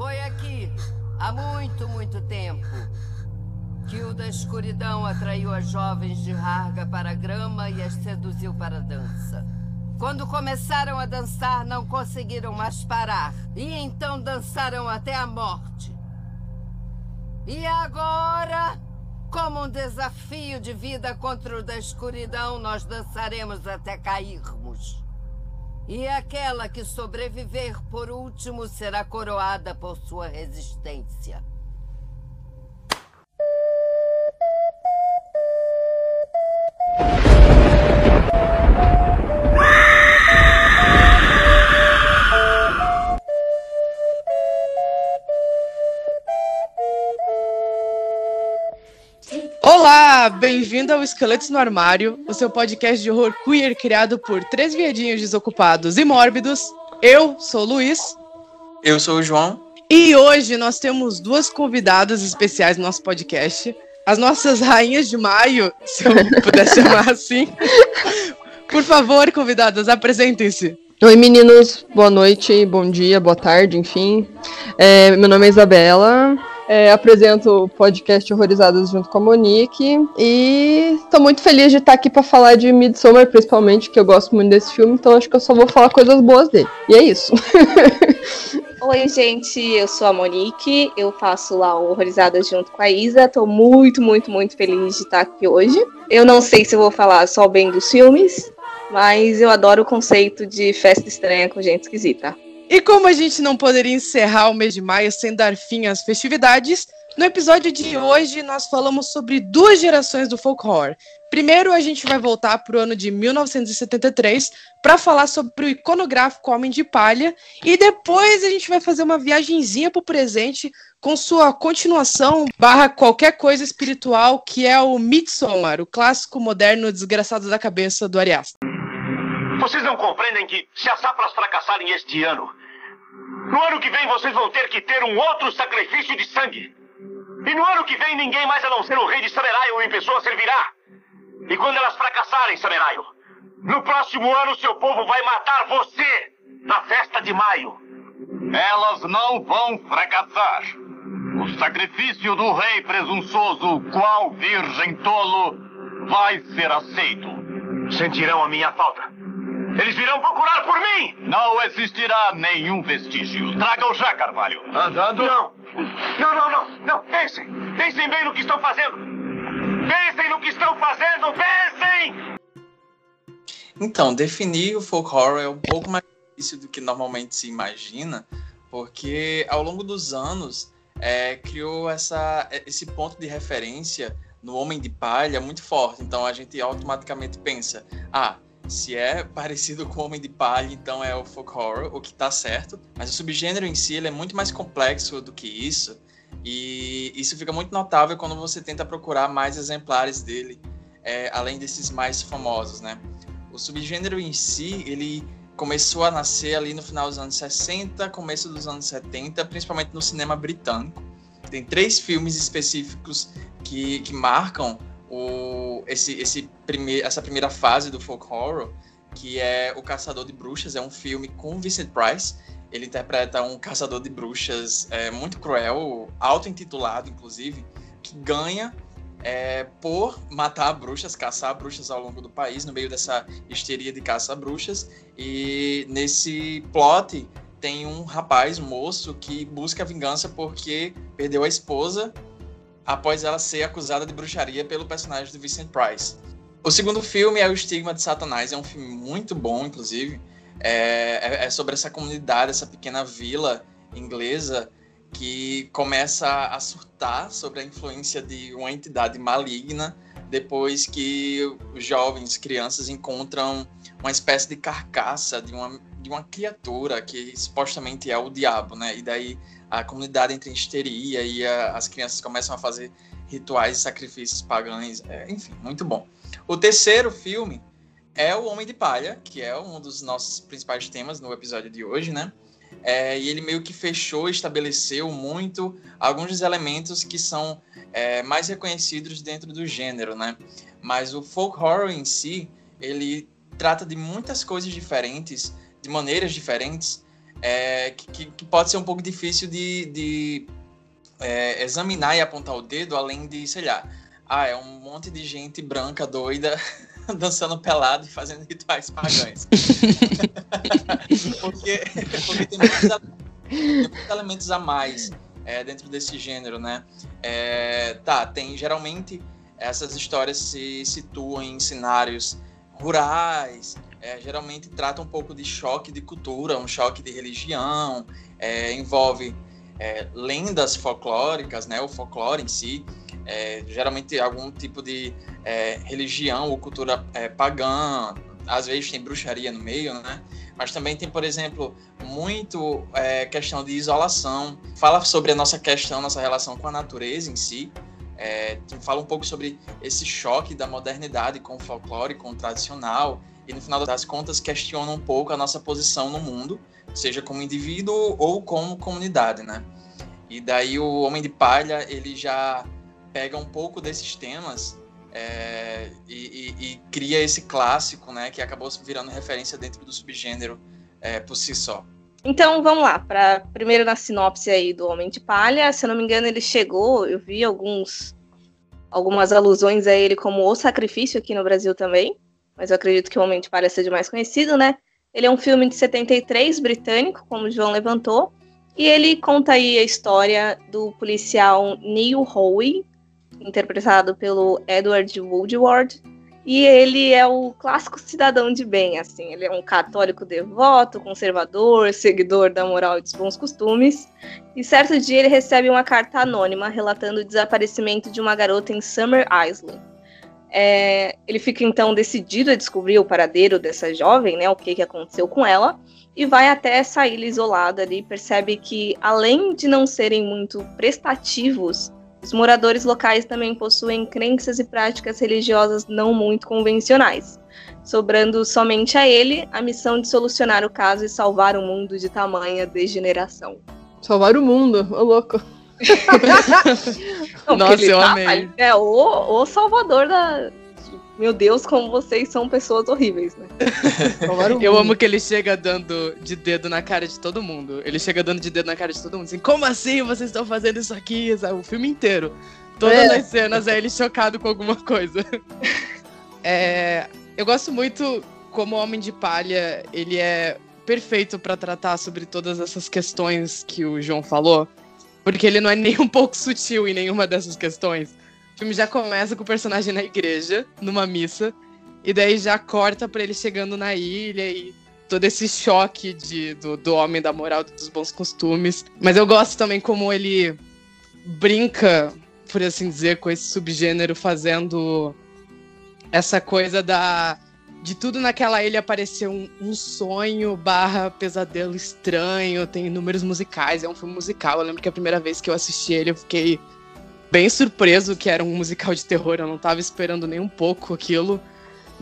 Foi aqui, há muito, muito tempo, que o da escuridão atraiu as jovens de Harga para a grama e as seduziu para a dança. Quando começaram a dançar, não conseguiram mais parar. E então dançaram até a morte. E agora, como um desafio de vida contra o da escuridão, nós dançaremos até cairmos. E aquela que sobreviver por último será coroada por sua resistência. Olá, bem-vindo ao Esqueletos no Armário, o seu podcast de horror queer criado por três viadinhos desocupados e mórbidos. Eu sou o Luiz. Eu sou o João. E hoje nós temos duas convidadas especiais no nosso podcast. As nossas rainhas de maio, se eu pudesse chamar assim. Por favor, convidadas, apresentem-se. Oi, meninos. Boa noite, bom dia, boa tarde, enfim. É, meu nome é Isabela. É, apresento o podcast Horrorizadas junto com a Monique. E estou muito feliz de estar aqui para falar de Midsommar, principalmente, que eu gosto muito desse filme, então acho que eu só vou falar coisas boas dele. E é isso. Oi, gente, eu sou a Monique, eu faço lá o Horrorizadas junto com a Isa. Tô muito, muito, muito feliz de estar aqui hoje. Eu não sei se vou falar só bem dos filmes, mas eu adoro o conceito de festa estranha com gente esquisita. E como a gente não poderia encerrar o mês de maio sem dar fim às festividades, no episódio de hoje nós falamos sobre duas gerações do folk horror. Primeiro, a gente vai voltar para o ano de 1973 para falar sobre o iconográfico Homem de Palha, e depois a gente vai fazer uma viagenzinha para o presente com sua continuação barra qualquer coisa espiritual, que é o Midsommar, o clássico moderno desgraçado da cabeça do Ari Aster. Vocês não compreendem que, se as sapras fracassarem este ano, no ano que vem vocês vão ter que ter um outro sacrifício de sangue. E no ano que vem ninguém mais a não ser o rei de Sameraio em pessoa servirá. E quando elas fracassarem, Sameraio, no próximo ano seu povo vai matar você na festa de maio. Elas não vão fracassar. O sacrifício do rei presunçoso, qual virgem tolo, vai ser aceito. Sentirão a minha falta. Eles virão procurar por mim! Não existirá nenhum vestígio. Traga-o já, Carvalho. Andando? Não. Não, não, não. Não. Pensem. Pensem bem no que estão fazendo. Pensem no que estão fazendo. Pensem! Então, definir o folk horror é um pouco mais difícil do que normalmente se imagina, porque ao longo dos anos é, criou essa, esse ponto de referência no Homem de Palha muito forte. Então a gente automaticamente pensa, ah, se é parecido com Homem de Palha, então é o folk horror, o que tá certo. Mas o subgênero em si é muito mais complexo do que isso. E isso fica muito notável quando você tenta procurar mais exemplares dele, é, além desses mais famosos, né? O subgênero em si, ele começou a nascer ali no final dos anos 60, começo dos anos 70, principalmente no cinema britânico. Tem três filmes específicos que, que marcam o, esse, esse prime, essa primeira fase do folk horror, que é O Caçador de Bruxas, é um filme com Vincent Price. Ele interpreta um caçador de bruxas é, muito cruel, auto-intitulado, inclusive, que ganha é, por matar bruxas, caçar bruxas ao longo do país, no meio dessa histeria de caça bruxas. E nesse plot tem um rapaz, um moço, que busca vingança porque perdeu a esposa após ela ser acusada de bruxaria pelo personagem do Vincent Price. O segundo filme é O Estigma de Satanás, é um filme muito bom, inclusive. É, é, é sobre essa comunidade, essa pequena vila inglesa que começa a surtar sobre a influência de uma entidade maligna depois que jovens, crianças encontram uma espécie de carcaça de uma, de uma criatura que supostamente é o diabo, né? E daí a comunidade entra em histeria e a, as crianças começam a fazer rituais e sacrifícios pagãos, é, enfim, muito bom. O terceiro filme é O Homem de Palha, que é um dos nossos principais temas no episódio de hoje, né? É, e ele meio que fechou, estabeleceu muito alguns dos elementos que são é, mais reconhecidos dentro do gênero, né? Mas o folk horror em si, ele trata de muitas coisas diferentes, de maneiras diferentes, é, que, que, pode ser um pouco difícil de, de é, examinar e apontar o dedo, além de, sei lá, ah, é um monte de gente branca doida dançando pelado e fazendo rituais pagãos. porque, porque tem, muitos, tem muitos elementos a mais é, dentro desse gênero, né? É, tá, tem geralmente essas histórias se situam em cenários rurais, é, geralmente trata um pouco de choque de cultura, um choque de religião, é, envolve é, lendas folclóricas, né, o folclore em si, é, geralmente algum tipo de é, religião ou cultura é, pagã, às vezes tem bruxaria no meio, né? Mas também tem, por exemplo, muito questão de isolação. Fala sobre a nossa questão, nossa relação com a natureza em si. É, fala um pouco sobre esse choque da modernidade com o folclore, com o tradicional. E no final das contas questiona um pouco a nossa posição no mundo, seja como indivíduo ou como comunidade, né? E daí o Homem de Palha, ele já pega um pouco desses temas é, e, e, e, cria esse clássico, né, que acabou virando referência dentro do subgênero é, por si só. Então vamos lá, para primeiro na sinopse aí do Homem de Palha, se eu não me engano ele chegou, eu vi alguns algumas alusões a ele como o sacrifício aqui no Brasil também, mas eu acredito que o Homem de Palha seja mais conhecido, né? Ele é um filme de 73 britânico, como o João levantou, e ele conta aí a história do policial Neil Howe, interpretado pelo Edward Woodward, e ele é o clássico cidadão de bem, assim. Ele é um católico devoto, conservador, seguidor da moral e dos bons costumes. E certo dia ele recebe uma carta anônima relatando o desaparecimento de uma garota em Summer Island. É, ele fica então decidido a descobrir o paradeiro dessa jovem, né, o que, que aconteceu com ela, e vai até essa ilha isolada ali. Percebe que, além de não serem muito prestativos os moradores locais também possuem crenças e práticas religiosas não muito convencionais, sobrando somente a ele a missão de solucionar o caso e salvar o mundo de tamanha degeneração. Salvar o mundo, ô louco. não, Nossa, eu tá, amei. É o, o salvador da, meu Deus, como vocês são pessoas horríveis, né? Eu amo que ele chega dando de dedo na cara de todo mundo. Ele chega dando de dedo na cara de todo mundo. Assim, como assim vocês estão fazendo isso aqui? O filme inteiro. Todas é. as cenas é ele chocado com alguma coisa. É, eu gosto muito como Homem de Palha, ele é perfeito para tratar sobre todas essas questões que o João falou. Porque ele não é nem um pouco sutil em nenhuma dessas questões filme já começa com o personagem na igreja, numa missa, e daí já corta para ele chegando na ilha e todo esse choque de, do, do homem da moral, dos bons costumes. Mas eu gosto também como ele brinca, por assim dizer, com esse subgênero, fazendo essa coisa da de tudo naquela ilha parecer um, um, sonho barra pesadelo estranho, tem números musicais, é um filme musical. Eu lembro que a primeira vez que eu assisti ele, eu fiquei bem surpreso que era um musical de terror. Eu não estava esperando nem um pouco aquilo.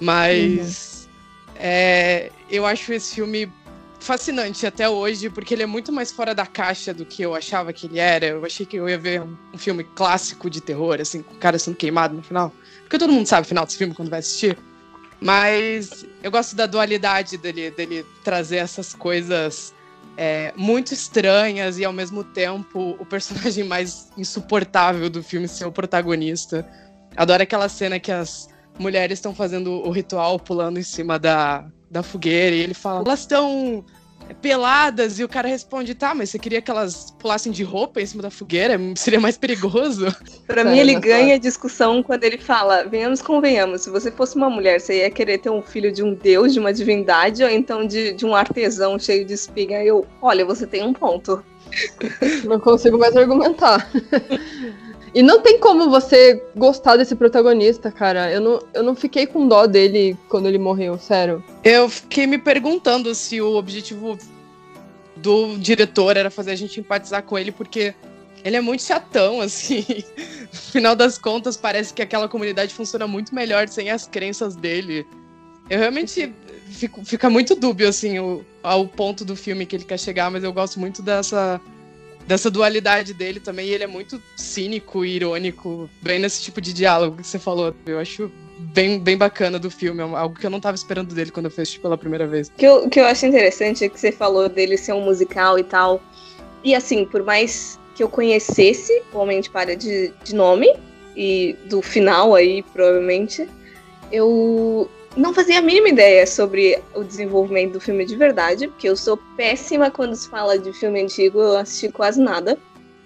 Mas uhum. é, eu acho esse filme fascinante até hoje, porque ele é muito mais fora da caixa do que eu achava que ele era. Eu achei que eu ia ver um, um filme clássico de terror, assim, com o cara sendo queimado no final. Porque todo mundo sabe o final desse filme quando vai assistir. Mas eu gosto da dualidade dele, dele trazer essas coisas é, muito estranhas e ao mesmo tempo o personagem mais insuportável do filme ser o protagonista. Adoro aquela cena que as mulheres estão fazendo o ritual pulando em cima da, da fogueira e ele fala: elas estão peladas, e o cara responde, tá, mas você queria que elas pulassem de roupa em cima da fogueira? Seria mais perigoso. Pra mim, ele ganha a discussão quando ele fala, venhamos, convenhamos, se você fosse uma mulher, você ia querer ter um filho de um deus, de uma divindade, ou então de, de um artesão cheio de espiga? Eu, olha, você tem um ponto. Não consigo mais argumentar. E não tem como você gostar desse protagonista, cara. Eu não, eu não fiquei com dó dele quando ele morreu, sério. Eu fiquei me perguntando se o objetivo do diretor era fazer a gente empatizar com ele, porque ele é muito chatão, assim. No final das contas, parece que aquela comunidade funciona muito melhor sem as crenças dele. Eu realmente fico, fica muito dúbio, assim, o, ao ponto do filme que ele quer chegar, mas eu gosto muito dessa dessa dualidade dele também. E ele é muito cínico e irônico, bem nesse tipo de diálogo que você falou. Eu acho bem, bem bacana do filme, é algo que eu não estava esperando dele quando eu fiz pela primeira vez. O que eu, que eu acho interessante é que você falou dele ser um musical e tal. E assim, por mais que eu conhecesse o Homem de Palha de, de nome, e do final aí, provavelmente, eu não fazia a mínima ideia sobre o desenvolvimento do filme de verdade, porque eu sou péssima quando se fala de filme antigo, eu assisti quase nada.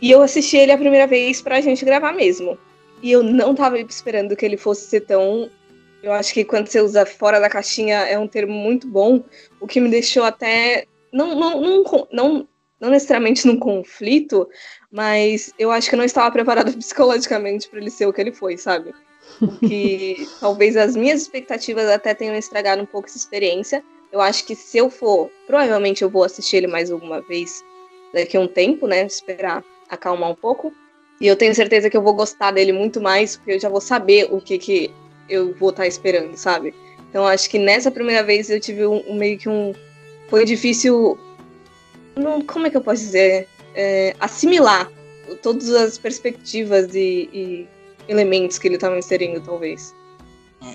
E eu assisti ele a primeira vez pra gente gravar mesmo. E eu não tava esperando que ele fosse ser tão. Eu acho que quando você usa fora da caixinha é um termo muito bom, o que me deixou até. Não, não, não, não, não necessariamente num conflito, mas eu acho que eu não estava preparada psicologicamente para ele ser o que ele foi, sabe? Que talvez as minhas expectativas até tenham estragado um pouco essa experiência. Eu acho que se eu for, provavelmente eu vou assistir ele mais alguma vez daqui a um tempo, né? Esperar acalmar um pouco. E eu tenho certeza que eu vou gostar dele muito mais, porque eu já vou saber o que, que eu vou estar tá esperando, sabe? Então acho que nessa primeira vez eu tive um, um meio que um. Foi difícil. Não, como é que eu posso dizer? É, assimilar todas as perspectivas e, e elementos que ele estava inserindo, talvez.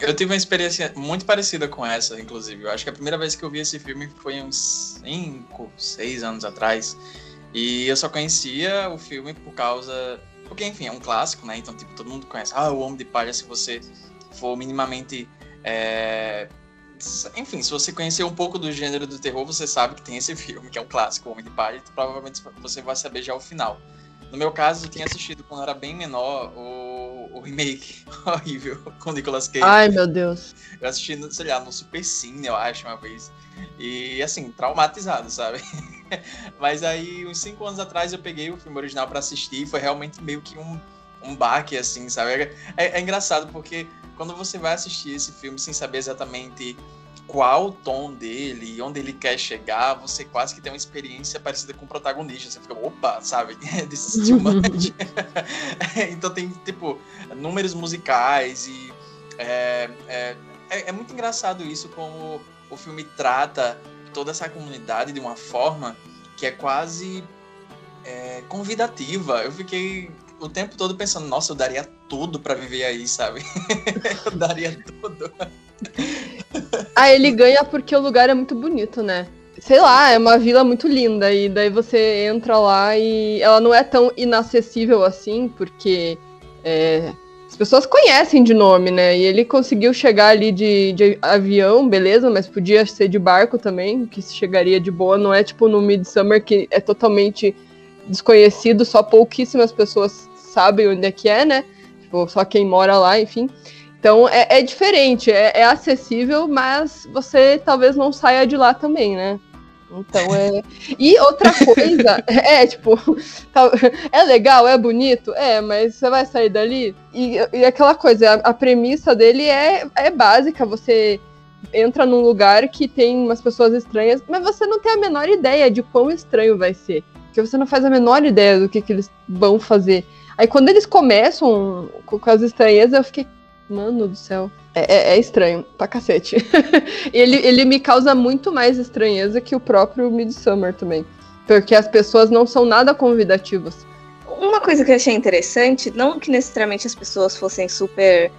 Eu tive uma experiência muito parecida com essa, inclusive. Eu acho que a primeira vez que eu vi esse filme foi uns 5, 6 anos atrás. E eu só conhecia o filme por causa. Porque, enfim, é um clássico, né? Então, tipo, todo mundo conhece. Ah, o Homem de Palha, se você for minimamente. É... Enfim, se você conhecer um pouco do gênero do terror, você sabe que tem esse filme, que é um clássico, o Homem de Palha, então provavelmente você vai saber já o final. No meu caso, eu tinha assistido quando era bem menor o, o remake horrível com Nicolas Cage. Ai, meu Deus. Eu assisti, sei lá, no Super Cine, eu acho, uma vez. E, assim, traumatizado, sabe? Mas aí, uns cinco anos atrás, eu peguei o filme original para assistir e foi realmente meio que um, um baque, assim, sabe? É, é, é engraçado porque quando você vai assistir esse filme sem saber exatamente qual o tom dele, onde ele quer chegar, você quase que tem uma experiência parecida com o protagonista. Você fica, opa, sabe? Desse estimante. então tem, tipo, números musicais e. É, é, é, é, muito engraçado isso, como o filme trata toda essa comunidade de uma forma que é quase é, convidativa. Eu fiquei o tempo todo pensando, nossa, eu daria tudo para viver aí, sabe? eu daria tudo. ah, ele ganha porque o lugar é muito bonito, né? Sei lá, é uma vila muito linda e daí você entra lá e ela não é tão inacessível assim, porque é, as pessoas conhecem de nome, né? E ele conseguiu chegar ali de, de avião, beleza, mas podia ser de barco também, que chegaria de boa. Não é tipo no Midsummer, que é totalmente desconhecido, só pouquíssimas pessoas sabem onde é que é, né? Tipo, só quem mora lá, enfim. Então é, é diferente, é, é, acessível, mas você talvez não saia de lá também, né? Então é. E outra coisa, é tipo, é legal, é bonito, é, mas você vai sair dali. E, e aquela coisa, a, a, premissa dele é, é básica, você entra num lugar que tem umas pessoas estranhas, mas você não tem a menor ideia de quão estranho vai ser. Porque você não faz a menor ideia do que, que eles vão fazer. Aí quando eles começam com as estranhezas, eu fiquei, mano do céu. É, é, é estranho, pra cacete. ele, ele me causa muito mais estranheza que o próprio Midsummer também. Porque as pessoas não são nada convidativas. Uma coisa que eu achei interessante, não que necessariamente as pessoas fossem super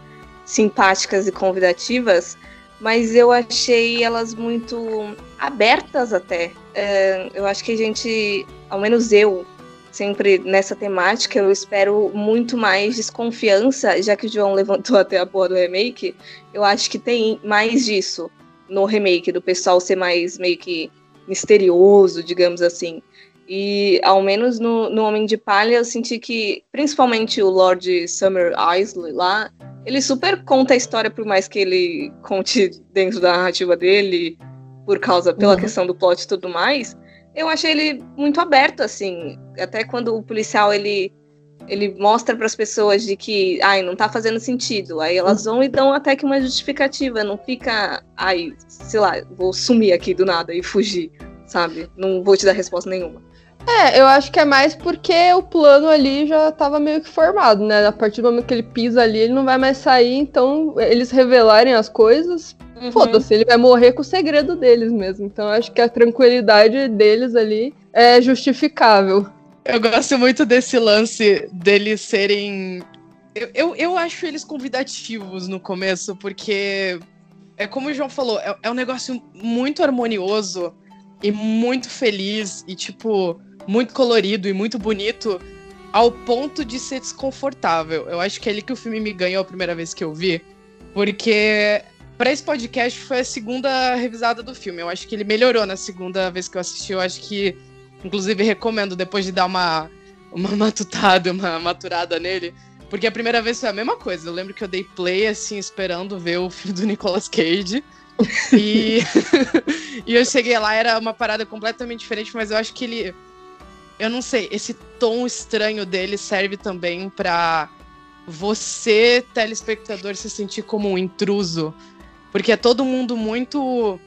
simpáticas e convidativas, mas eu achei elas muito abertas até. É, eu acho que a gente, ao menos eu, sempre nessa temática, eu espero muito mais desconfiança, já que o João levantou até a porra do remake, eu acho que tem mais disso no remake, do pessoal ser mais meio que misterioso, digamos assim. E ao menos no, no Homem de Palha eu senti que, principalmente o Lord Summer Isley lá, ele super conta a história, por mais que ele conte dentro da narrativa dele, por causa, pela uhum. questão do plot e tudo mais eu achei ele muito aberto, assim. Até quando o policial ele, ele mostra para as pessoas de que, ai, não tá fazendo sentido. Aí elas vão e dão até que uma justificativa. Não fica, ai, sei lá, vou sumir aqui do nada e fugir, sabe? Não vou te dar resposta nenhuma. É, eu acho que é mais porque o plano ali já estava meio que formado, né? A partir do momento que ele pisa ali, ele não vai mais sair, então eles revelarem as coisas Uhum. Foda-se, ele vai morrer com o segredo deles mesmo. Então acho que a tranquilidade deles ali é justificável. Eu gosto muito desse lance deles serem eu, eu, eu acho eles convidativos no começo, porque é como o João falou, é, é um negócio muito harmonioso e muito feliz e, tipo, muito colorido e muito bonito ao ponto de ser desconfortável. Eu acho que é ali que o filme me ganhou a primeira vez que eu vi, porque para esse podcast foi a segunda revisada do filme. Eu acho que ele melhorou na segunda vez que eu assisti. Eu acho que, inclusive, recomendo depois de dar uma, uma matutada, uma maturada nele. Porque a primeira vez foi a mesma coisa. Eu lembro que eu dei play, assim, esperando ver o filme do Nicolas Cage. e, e eu cheguei lá, era uma parada completamente diferente, mas eu acho que ele. Eu não sei, esse tom estranho dele serve também para você, telespectador, se sentir como um intruso. Porque é todo mundo muito.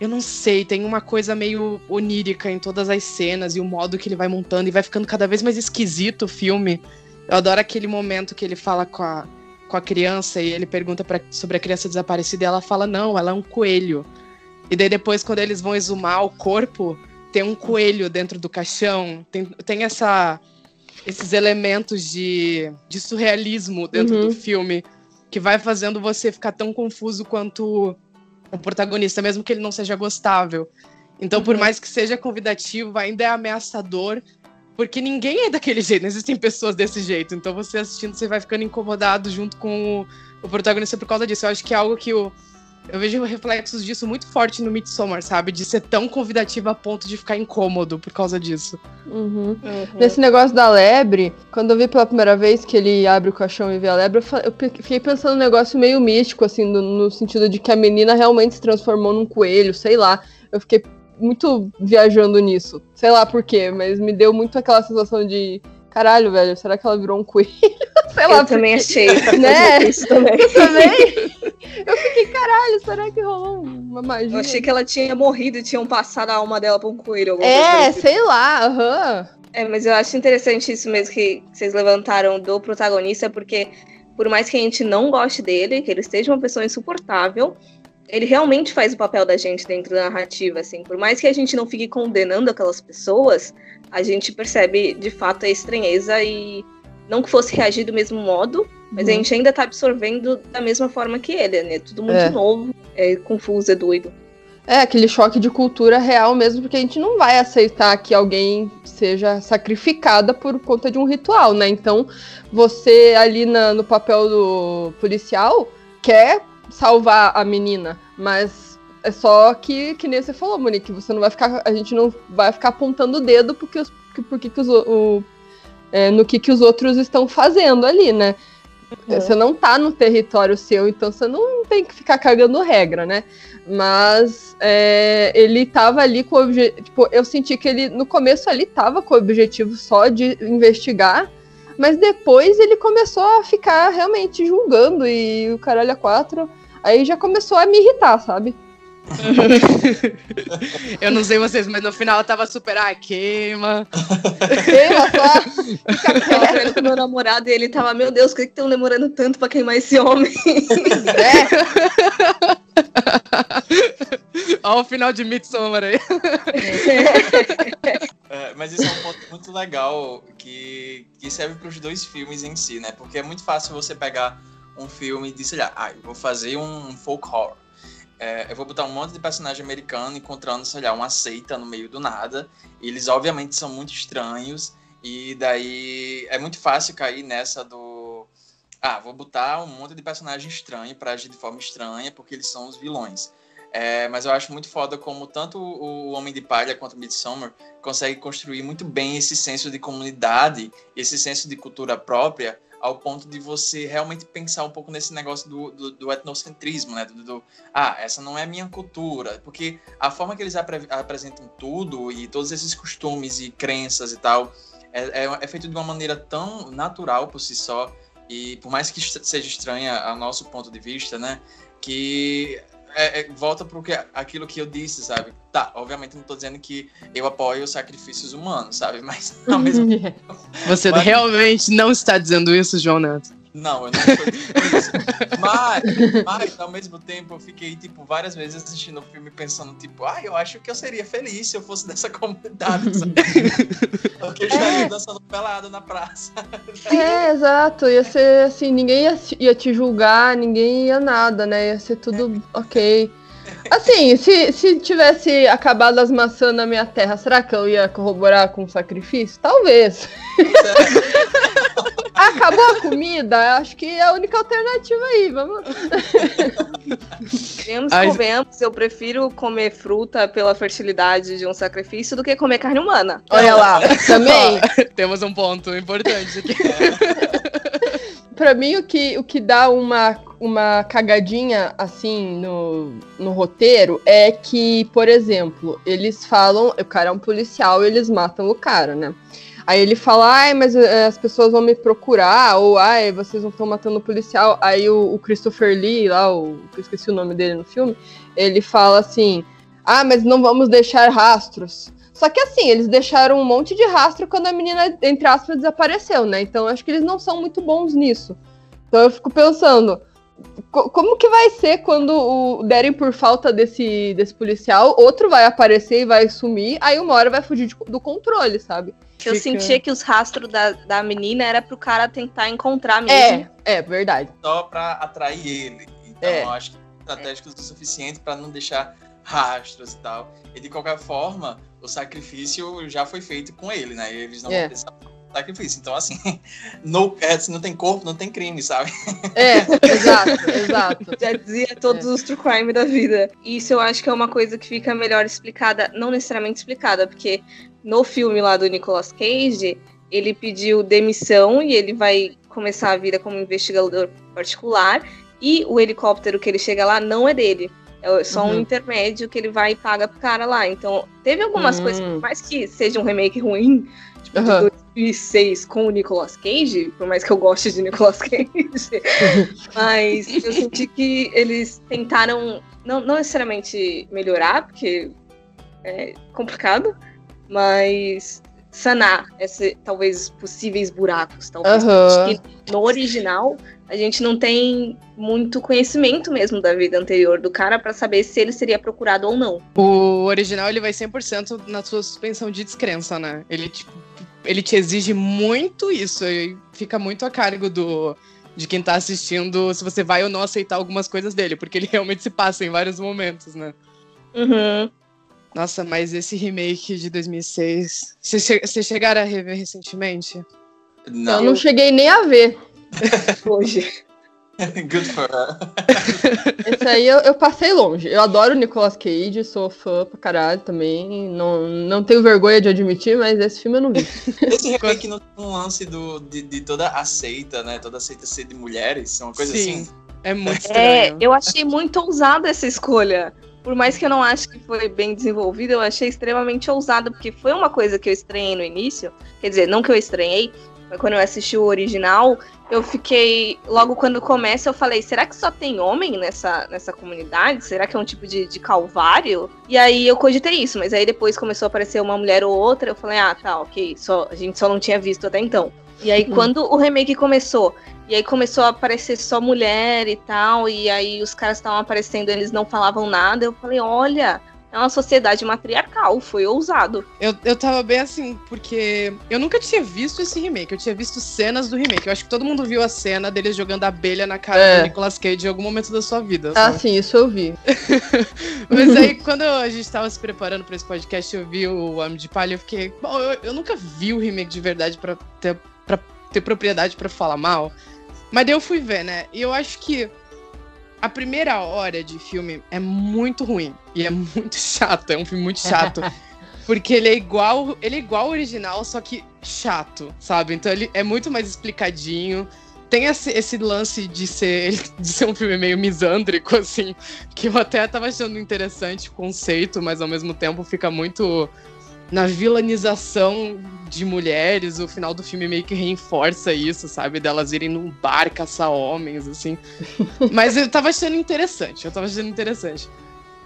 Eu não sei, tem uma coisa meio onírica em todas as cenas e o modo que ele vai montando e vai ficando cada vez mais esquisito o filme. Eu adoro aquele momento que ele fala com a, com a criança e ele pergunta pra, sobre a criança desaparecida e ela fala: não, ela é um coelho. E daí depois, quando eles vão exumar o corpo, tem um coelho dentro do caixão. Tem, tem essa, esses elementos de, de surrealismo dentro uhum. do filme que vai fazendo você ficar tão confuso quanto o protagonista, mesmo que ele não seja gostável. Então, uhum. por mais que seja convidativo, ainda é ameaçador porque ninguém é daquele jeito, não existem pessoas desse jeito. Então você assistindo, você vai ficando incomodado junto com o, o protagonista por causa disso. Eu acho que é algo que o, eu vejo reflexos disso muito forte no Midsommar, sabe? De ser tão convidativo a ponto de ficar incômodo por causa disso. Uhum. Uhum. Nesse negócio da lebre, quando eu vi pela primeira vez que ele abre o caixão e vê a lebre, eu, fiquei pensando num negócio meio místico, assim, no, no sentido de que a menina realmente se transformou num coelho, sei lá. Eu fiquei muito viajando nisso. Sei lá por quê, mas me deu muito aquela sensação de caralho, velho, será que ela virou um coelho? Sei lá. Eu também achei, né? Isso também. Eu também. Eu fiquei, caralho, será que rolou uma magia? Eu achei que ela tinha morrido e tinham passado a alma dela pra um coelho. É, sei lá, aham. Uhum. É, mas eu acho interessante isso mesmo que vocês levantaram do protagonista, porque por mais que a gente não goste dele, que ele esteja uma pessoa insuportável, ele realmente faz o papel da gente dentro da narrativa, assim. Por mais que a gente não fique condenando aquelas pessoas, a gente percebe de fato a estranheza e não que fosse reagir do mesmo modo, mas uhum. a gente ainda tá absorvendo da mesma forma que ele, né? Tudo muito é. novo, é confuso, é doido. É, aquele choque de cultura real mesmo, porque a gente não vai aceitar que alguém seja sacrificada por conta de um ritual, né? Então, você ali na, no papel do policial quer salvar a menina, mas é só que, que nem você falou, Monique, você não vai ficar, a gente não vai ficar apontando o dedo porque os, porque que os, o, é, no que, que os outros estão fazendo ali, né? Uhum. Você não tá no território seu, então você não tem que ficar cagando regra, né? Mas é, ele tava ali com o objetivo. Tipo, eu senti que ele, no começo ali, tava com o objetivo só de investigar mas depois ele começou a ficar realmente julgando e o caralho a quatro. Aí já começou a me irritar, sabe? eu não sei vocês, mas no final ela tava super, ah, queima. queima só. Fica quieto com meu namorado e ele tava, meu Deus, por que estão demorando tanto pra queimar esse homem? É. Olha o final de Midsommar aí. É, mas isso é um ponto muito legal que, que serve para os dois filmes em si, né? Porque é muito fácil você pegar um filme e dizer, ah, eu vou fazer um folk horror. É, eu vou botar um monte de personagem americano encontrando, sei lá, uma seita no meio do nada. Eles, obviamente, são muito estranhos. E daí é muito fácil cair nessa do. Ah, vou botar um monte de personagem estranho para agir de forma estranha, porque eles são os vilões. É, mas eu acho muito foda como tanto o Homem de Palha quanto o Midsommar consegue construir muito bem esse senso de comunidade, esse senso de cultura própria, ao ponto de você realmente pensar um pouco nesse negócio do, do, do etnocentrismo, né? Do, do, ah, essa não é minha cultura. Porque a forma que eles apre apresentam tudo e todos esses costumes e crenças e tal é, é, é feito de uma maneira tão natural por si só e por mais que seja estranha ao nosso ponto de vista, né? Que é, é, volta para aquilo que eu disse, sabe? Tá, obviamente não estou dizendo que eu apoio os sacrifícios humanos, sabe? Mas ao mesmo tempo. Você mas... realmente não está dizendo isso, João Neto? Não, eu não foi isso. Mas, mas, ao mesmo tempo, eu fiquei, tipo, várias vezes assistindo o filme pensando, tipo, ah, eu acho que eu seria feliz se eu fosse dessa comunidade, sabe? Porque eu estaria é. dançando pelado na praça. É, exato. Ia ser assim, ninguém ia, ia te julgar, ninguém ia nada, né? Ia ser tudo ok. Assim, se, se tivesse acabado as maçãs na minha terra, será que eu ia corroborar com o sacrifício? Talvez. Acabou a comida? Acho que é a única alternativa aí, vamos. Vemos, convenhamos, eu prefiro comer fruta pela fertilidade de um sacrifício do que comer carne humana. Olha lá, também. Temos um ponto importante aqui. Pra mim, o que, o que dá uma, uma cagadinha assim no, no roteiro é que, por exemplo, eles falam, o cara é um policial e eles matam o cara, né? Aí ele fala, ai, mas eh, as pessoas vão me procurar, ou ai, vocês não estão matando o policial. Aí o, o, Christopher Lee, lá, o, eu esqueci o nome dele no filme, ele fala assim, ah, mas não vamos deixar rastros. Só que assim, eles deixaram um monte de rastro quando a menina, entre aspas, desapareceu, né? Então acho que eles não são muito bons nisso. Então eu fico pensando, como que vai ser quando o, derem por falta desse, desse policial, outro vai aparecer e vai sumir, aí uma hora vai fugir de, do controle, sabe? Eu Fica... sentia que os rastros da, da menina era pro cara tentar encontrar mesmo. É, é verdade. Só pra atrair ele. Então é. eu acho que é estratégico é. o suficiente para não deixar rastros e tal. E de qualquer forma, o sacrifício já foi feito com ele, né? E eles não é. vão sacrifício. Então, assim, no, é, se não tem corpo, não tem crime, sabe? É, exato, exato. Já dizia todos é. os true crime da vida. Isso eu acho que é uma coisa que fica melhor explicada, não necessariamente explicada, porque no filme lá do Nicolas Cage, ele pediu demissão e ele vai começar a vida como investigador particular. E o helicóptero que ele chega lá não é dele. É só uhum. um intermédio que ele vai e paga pro cara lá. Então, teve algumas uhum. coisas, por mais que seja um remake ruim, tipo, uhum. 2006 com o Nicolas Cage, por mais que eu goste de Nicolas Cage, mas eu senti que eles tentaram, não, não necessariamente melhorar, porque é complicado, mas sanar esse, talvez possíveis buracos. Talvez. Uhum. no original a gente não tem muito conhecimento mesmo da vida anterior do cara para saber se ele seria procurado ou não. O original ele vai 100% na sua suspensão de descrença, né? Ele tipo, ele te exige muito isso e fica muito a cargo do de quem tá assistindo se você vai ou não aceitar algumas coisas dele, porque ele realmente se passa em vários momentos, né? Uhum. Nossa, mas esse remake de 2006, vocês chegaram a rever recentemente? Não. Eu não cheguei nem a ver hoje. Good for her. Esse aí eu, eu, passei longe. Eu adoro o Nicolas Cage, sou fã pra caralho também. Não, não tenho vergonha de admitir, mas esse filme eu não vi. Esse remake não tem um lance do, de, de, toda a seita, né? Toda a seita ser de mulheres, é uma coisa Sim, assim. É muito é, estranho. É, eu achei muito ousada essa escolha. Por mais que eu não ache que foi bem desenvolvida, eu achei extremamente ousada, porque foi uma coisa que eu estranhei no início. Quer dizer, não que eu estranhei, quando eu assisti o original, eu fiquei. Logo quando começa, eu falei: será que só tem homem nessa, nessa comunidade? Será que é um tipo de, de calvário? E aí eu cogitei isso, mas aí depois começou a aparecer uma mulher ou outra, eu falei: ah, tá, ok, só, a gente só não tinha visto até então. E aí, uhum. quando o remake começou, e aí começou a aparecer só mulher e tal, e aí os caras estavam aparecendo, eles não falavam nada, eu falei, olha, é uma sociedade matriarcal, foi ousado. Eu, eu tava bem assim, porque eu nunca tinha visto esse remake, eu tinha visto cenas do remake. Eu acho que todo mundo viu a cena deles jogando abelha na cara é. do Nicolas Cage em algum momento da sua vida. Ah, sim, isso eu vi. Mas aí, quando a gente tava se preparando pra esse podcast, eu vi o Homem de Palha, eu fiquei. Bom, eu, eu nunca vi o remake de verdade pra ter, pra ter propriedade para falar mal. Mas daí eu fui ver, né? E eu acho que a primeira hora de filme é muito ruim. E é muito chato. É um filme muito chato. porque ele é igual. Ele é igual ao original, só que chato, sabe? Então ele é muito mais explicadinho. Tem esse, esse lance de ser, de ser um filme meio misândrico, assim, que eu até tava achando interessante o conceito, mas ao mesmo tempo fica muito na vilanização de mulheres, o final do filme meio que reforça isso, sabe? Delas irem num bar caçar homens, assim. Mas eu tava achando interessante, eu tava achando interessante.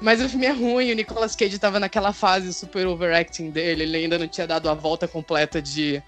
Mas o filme é ruim, o Nicolas Cage tava naquela fase super overacting dele, ele ainda não tinha dado a volta completa de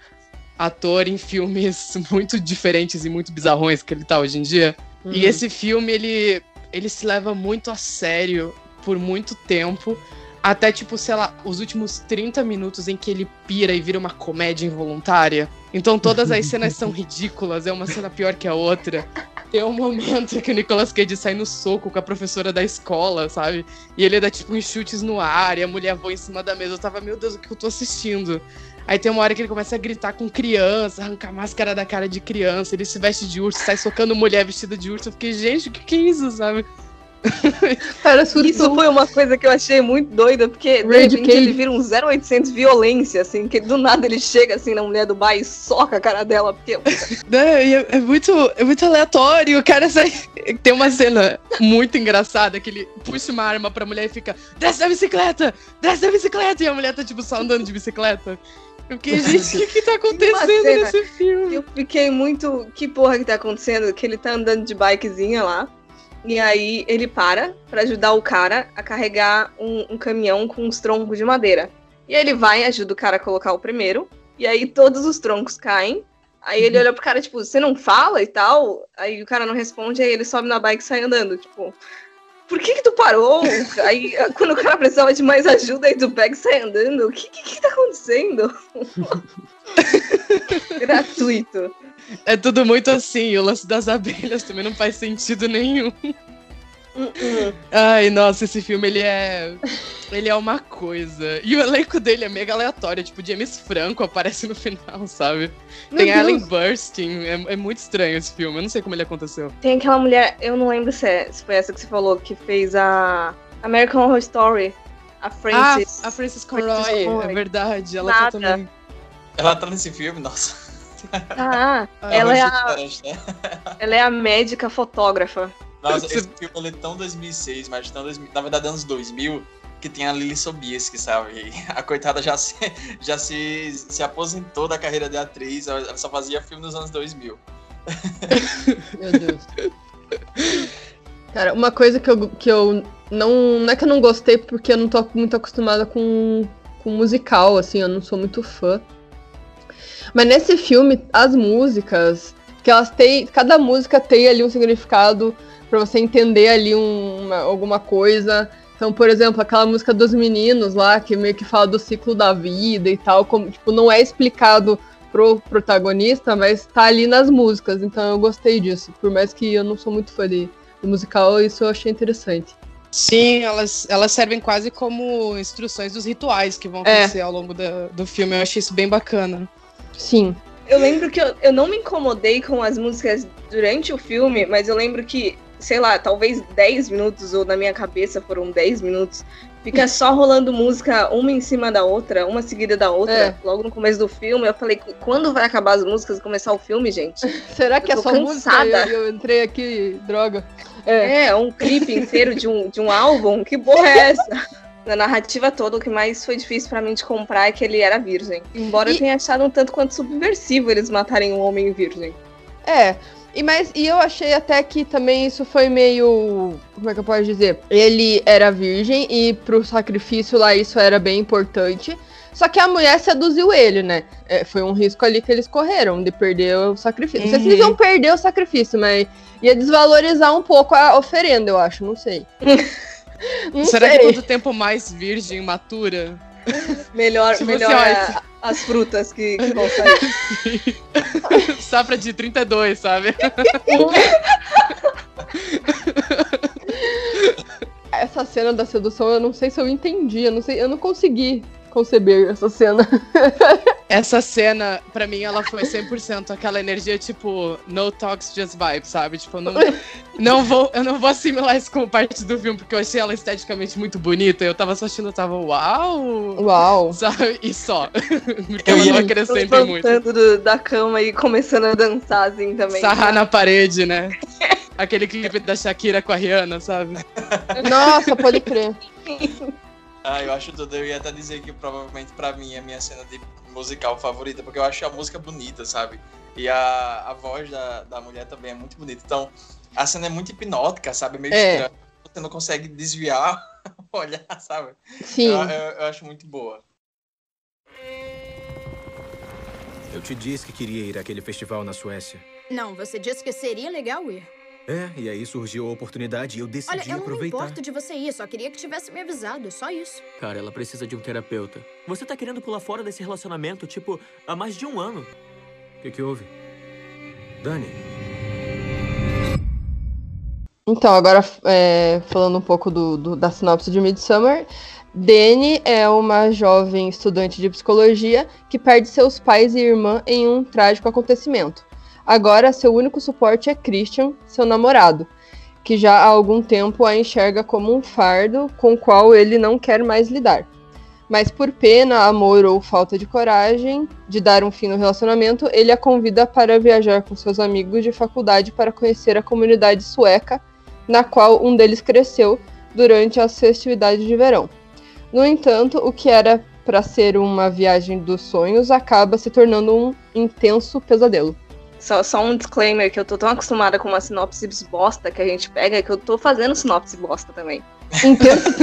ator em filmes muito diferentes e muito bizarrões que ele tá hoje em dia. Uhum. E esse filme, ele, ele se leva muito a sério por muito tempo. Até, tipo, sei lá, os últimos 30 minutos em que ele pira e vira uma comédia involuntária. Então todas as cenas são ridículas, é uma cena pior que a outra. Tem um momento que o Nicolas Cage sai no soco com a professora da escola, sabe? E ele dá, tipo, uns chutes no ar e a mulher voa em cima da mesa. Eu tava, meu Deus, o que eu tô assistindo? Aí tem uma hora que ele começa a gritar com criança, arrancar máscara da cara de criança, ele se veste de urso, sai socando mulher vestida de urso. Eu fiquei, gente, o que, que é isso, sabe? Cara, isso foi uma coisa que eu achei muito doida, porque de repente ele vira um 0800 violência, assim, que do nada ele chega assim na mulher do bar e soca a cara dela, porque... é, é, muito, é muito aleatório, o cara sai... Tem uma cena muito engraçada, que ele puxa uma arma pra mulher e fica, desce da bicicleta, desce da bicicleta, e a mulher tá tipo só andando de bicicleta. Eu fiquei, gente, o que, que tá acontecendo nesse filme? Eu fiquei muito. Que porra que tá acontecendo? Que ele tá andando de bikezinha lá. E aí ele para para ajudar o cara a carregar um, um, caminhão com uns troncos de madeira. E aí ele vai, ajuda o cara a colocar o primeiro. E aí todos os troncos caem. Aí ele olha pro cara, tipo, você não fala e tal? Aí o cara não responde, aí ele sobe na bike e sai andando. Tipo, por que que tu parou? aí quando o cara precisava de mais ajuda, aí tu pega e sai andando. O que que, que tá acontecendo? Gratuito. É tudo muito assim, o lance das abelhas também não faz sentido nenhum. Uh-uh. Ai, nossa, esse filme ele é. Ele é uma coisa. E o elenco dele é mega aleatório. Tipo, James Franco aparece no final, sabe? Meu Tem Ellen Burstyn. É, é, muito estranho esse filme. Eu não sei como ele aconteceu. Tem aquela mulher, eu não lembro se, é, se foi essa que você falou, que fez a American Horror Story. A Frances. Ah, a Frances Conroy. É verdade. Ela tá Nada. tá também. Ela tá nesse filme, nossa. Ah, ah ela, é a, né? ela é a médica fotógrafa. Nossa, esse filme é tão 2006, mas tão 2000, na verdade anos 2000, que tem a Lily Sobieski, sabe? A coitada já se, já se, se aposentou da carreira de atriz, ela só fazia filme nos anos 2000. Meu Deus. Cara, uma coisa que eu, que eu não. Não é que eu não gostei, porque eu não tô muito acostumada com, com musical, assim, eu não sou muito fã. Mas nesse filme, as músicas, que elas têm. Cada música tem ali um significado para você entender ali uma, alguma coisa. Então, por exemplo, aquela música dos meninos lá, que meio que fala do ciclo da vida e tal, como, tipo, não é explicado pro protagonista, mas tá ali nas músicas, então eu gostei disso. Por mais que eu não sou muito fã de, de musical, isso eu achei interessante. Sim, elas, elas servem quase como instruções dos rituais que vão é. acontecer é. ao longo da, do filme. Eu achei isso bem bacana. Sim. Eu lembro que eu, eu não me incomodei com as músicas durante o filme, mas eu lembro que, sei lá, talvez 10 minutos, ou na minha cabeça foram 10 minutos, fica só rolando música uma em cima da outra, uma seguida da outra, é. logo no começo do filme. Eu falei, quando vai acabar as músicas e começar o filme, gente? Será que é só cansada. música? Eu, eu entrei aqui, droga. É. é, um clipe inteiro de um, de um álbum? Que porra é essa? Na narrativa toda, o que mais foi difícil para mim de comprar é que ele era virgem. Embora e... eu tenha achado um tanto quanto subversivo eles matarem um homem virgem. É. E, mas, e eu achei até que também isso foi meio. Como é que eu posso dizer? Ele era virgem e pro sacrifício lá isso era bem importante. Só que a mulher seduziu ele, né? É, foi um risco ali que eles correram de perder o sacrifício. Uhum. Não sei se eles iam perder o sacrifício, mas ia desvalorizar um pouco a oferenda, eu acho, não sei. Não Será sei. que quanto tempo mais virgem matura? Melhor, tipo melhor assim, é as frutas que, que vão sair. Safra de 32, sabe? Essa cena da sedução, eu não sei se eu entendi, eu não sei, eu não consegui conceber essa cena. essa cena, pra mim, ela foi 100% aquela energia, tipo, no talks, just vibes, sabe? Tipo, não, não vou, eu não vou assimilar isso como parte do filme, porque eu achei ela esteticamente muito bonita. Eu tava só achando, eu tava, uau! Uau! Sabe? E só. porque ela não acrescenta muito. Do, da cama e começando a dançar, assim, também. Sarrar na parede, né? Aquele clipe da Shakira com a Rihanna, sabe? Nossa, pode crer. Ah, eu acho tudo. Eu ia até dizer que provavelmente pra mim é a minha cena de musical favorita, porque eu acho a música bonita, sabe? E a, a voz da, da mulher também é muito bonita. Então, a cena é muito hipnótica, sabe? Meio é. estranha. Você não consegue desviar, olhar, sabe? Sim. Eu, eu, eu acho muito boa. Eu te disse que queria ir àquele festival na Suécia. Não, você disse que seria legal ir. É, e aí surgiu a oportunidade e eu decidi Olha, eu não me aproveitar. importo de você ir, só queria que tivesse me avisado, só isso. Cara, ela precisa de um terapeuta. Você tá querendo pular fora desse relacionamento, tipo, há mais de um ano. O que, que houve? Dani, Então, agora é, falando um pouco do, do- da sinopse de Midsummer, Dani é uma jovem estudante de psicologia que perde seus pais e irmã em um trágico acontecimento. Agora, seu único suporte é Christian, seu namorado, que já há algum tempo a enxerga como um fardo com o qual ele não quer mais lidar. Mas por pena, amor ou falta de coragem de dar um fim no relacionamento, ele a convida para viajar com seus amigos de faculdade para conhecer a comunidade sueca na qual um deles cresceu durante as festividades de verão. No entanto, o que era para ser uma viagem dos sonhos acaba se tornando um intenso pesadelo. Só, só um disclaimer que eu tô tão acostumada com uma sinopse bosta que a gente pega que eu tô fazendo sinopse bosta também. Intenso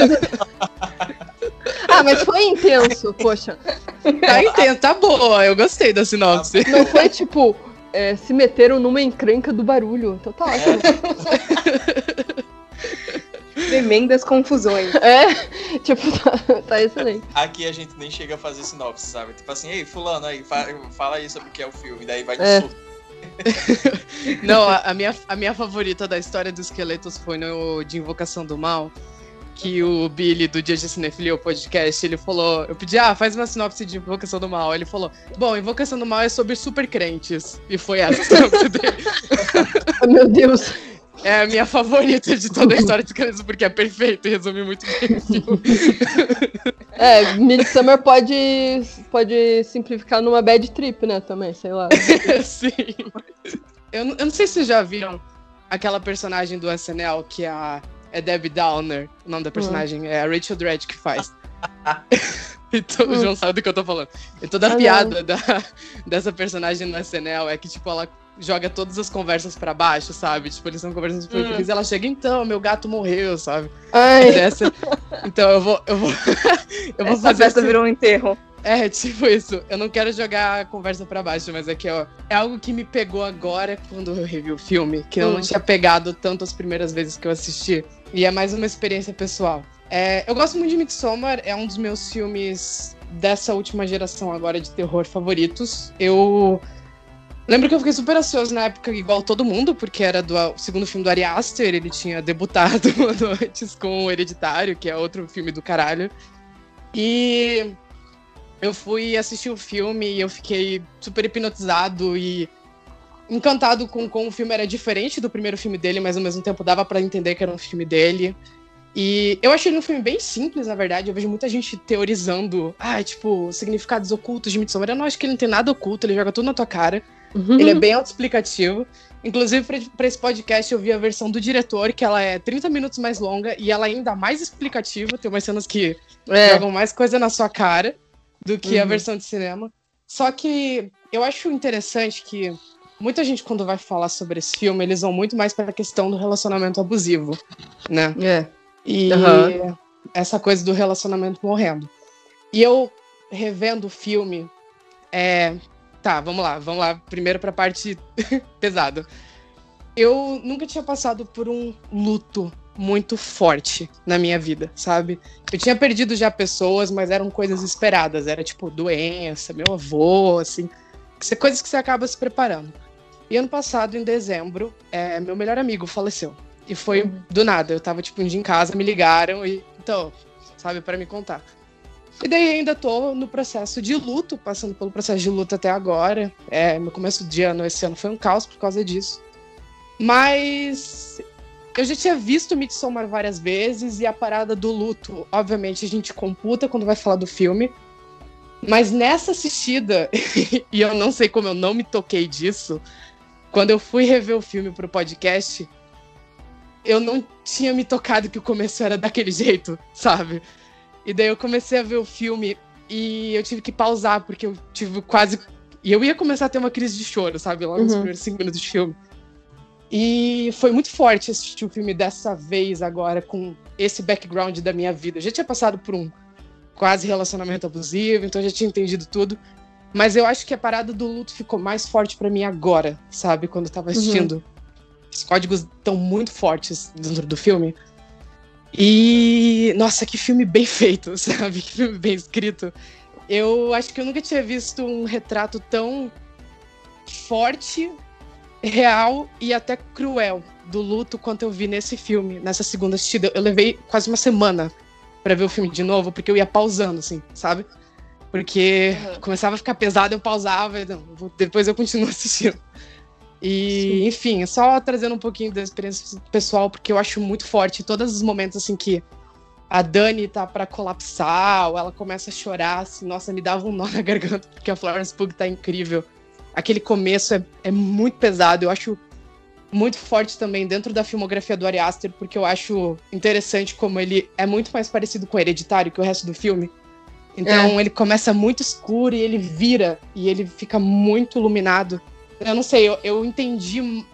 ah, mas foi intenso, poxa. Tá intenso, tá boa. Eu gostei da sinopse. Não foi tipo, é, se meteram numa encrenca do barulho. Então tá ótimo. Tremendas confusões. É, tipo, tá, tá excelente. Aqui a gente nem chega a fazer sinopse, sabe? Tipo assim, ei, fulano aí, fa- fala aí sobre o que é o filme, daí vai de É. surto. Não, a, a minha, a minha favorita da história dos esqueletos foi no de Invocação do Mal. Que o Billy do Dia de Cinefilia, o podcast, ele falou. Eu pedi, ah, faz uma sinopse de Invocação do Mal. Ele falou, bom, Invocação do Mal é sobre super crentes. E foi essa a sinopse dele. Meu Deus. É a minha favorita de toda a história de esqueletos, porque é perfeito e resume muito bem o filme. É, Midsummer pode, pode simplificar numa bad trip, né? Também, sei lá. Sim. Eu, não- eu não sei se vocês já viram aquela personagem do SNL que é a é Debbie Downer. O nome da personagem é a Rachel Dredd que faz. então, o João sabe do que eu tô falando. E toda a Ah, piada da, dessa personagem no SNL é que, tipo, ela joga todas as conversas pra baixo, sabe? Tipo, eles estão conversando super Hum. felizes. Ela chega, então, meu gato morreu, sabe? Ai, Dessa- Então, eu vou. Eu vou, eu vou Essa fazer festa esse- virou um enterro. é, tipo isso. Eu não quero jogar a conversa pra baixo, mas é que, ó, é algo que me pegou agora quando eu revi o filme, que eu não Hum. tinha pegado tanto as primeiras vezes que eu assisti. E é mais uma experiência pessoal. É, eu gosto muito de Midsommar, é um dos meus filmes dessa última geração agora de terror favoritos. Eu lembro que eu fiquei super ansioso na época, igual todo mundo, porque era do segundo filme do Ari Aster, ele tinha debutado antes com o Hereditário, que é outro filme do caralho. E eu fui assistir o filme e eu fiquei super hipnotizado e encantado com como o filme era diferente do primeiro filme dele, mas ao mesmo tempo dava pra entender que era um filme dele. E eu achei ele um filme bem simples, na verdade. Eu vejo muita gente teorizando, ah, tipo, significados ocultos de Midsommar. Eu não acho que ele não tem nada oculto, ele joga tudo na tua cara. Ele é bem autoexplicativo. Inclusive, pra- pra esse podcast, eu vi a versão do diretor, que ela é 30 minutos mais longa e ela é ainda mais explicativa. Tem umas cenas que é. jogam mais coisa na sua cara do que a Uhum. versão de cinema. Só que eu acho interessante que muita gente, quando vai falar sobre esse filme, eles vão muito mais para a questão do relacionamento abusivo, né? É. E Aham. essa coisa do relacionamento morrendo. E eu revendo o filme, é. Tá, vamos lá, vamos lá. Primeiro pra parte pesada. Eu nunca tinha passado por um luto muito forte na minha vida, sabe? Eu tinha perdido já pessoas, mas eram coisas esperadas. Era tipo doença, meu avô, assim. são Coisas que você acaba se preparando. E ano passado, em dezembro, é, meu melhor amigo faleceu. E foi do nada. Eu tava, tipo, um dia em casa, me ligaram e. Então, sabe, para me contar. E daí ainda tô no processo de luto, passando pelo processo de luto até agora. É, meu começo de ano esse ano foi um caos por causa disso. Mas eu já tinha visto Midsommar várias vezes e a parada do luto, obviamente, a gente computa quando vai falar do filme. Mas nessa assistida, e eu não sei como eu não me toquei disso, quando eu fui rever o filme pro podcast, eu não tinha me tocado que o começo era daquele jeito, sabe? E daí eu comecei a ver o filme e eu tive que pausar, porque eu tive quase. E eu ia começar a ter uma crise de choro, sabe? Lá nos Uhum. primeiros cinco minutos de filme. E foi muito forte assistir o filme dessa vez agora, com esse background da minha vida. Eu já tinha passado por um quase relacionamento abusivo, então eu já tinha entendido tudo. Mas eu acho que a parada do luto ficou mais forte para mim agora, sabe? Quando eu tava assistindo. Uhum. Os códigos estão muito fortes dentro do filme. E. Nossa, que filme bem feito, sabe? Que filme bem escrito. Eu acho que eu nunca tinha visto um retrato tão forte, real e até cruel do luto quanto eu vi nesse filme, nessa segunda assistida. Eu levei quase uma semana para ver o filme de novo, porque eu ia pausando, assim, sabe? Porque uhum. começava a ficar pesado, eu pausava, não, depois eu continuo assistindo. E, Sim. enfim, só trazendo um pouquinho da experiência pessoal, porque eu acho muito forte todos os momentos assim que a Dani tá para colapsar, ou ela começa a chorar, assim, nossa, me dava um nó na garganta, porque a Florence Pugh tá incrível. Aquele começo é, é muito pesado, eu acho muito forte também dentro da filmografia do Ari Aster, porque eu acho interessante como ele é muito mais parecido com o Hereditário que o resto do filme. Então é. ele começa muito escuro e ele vira e ele fica muito iluminado. Eu não sei, eu, eu entendi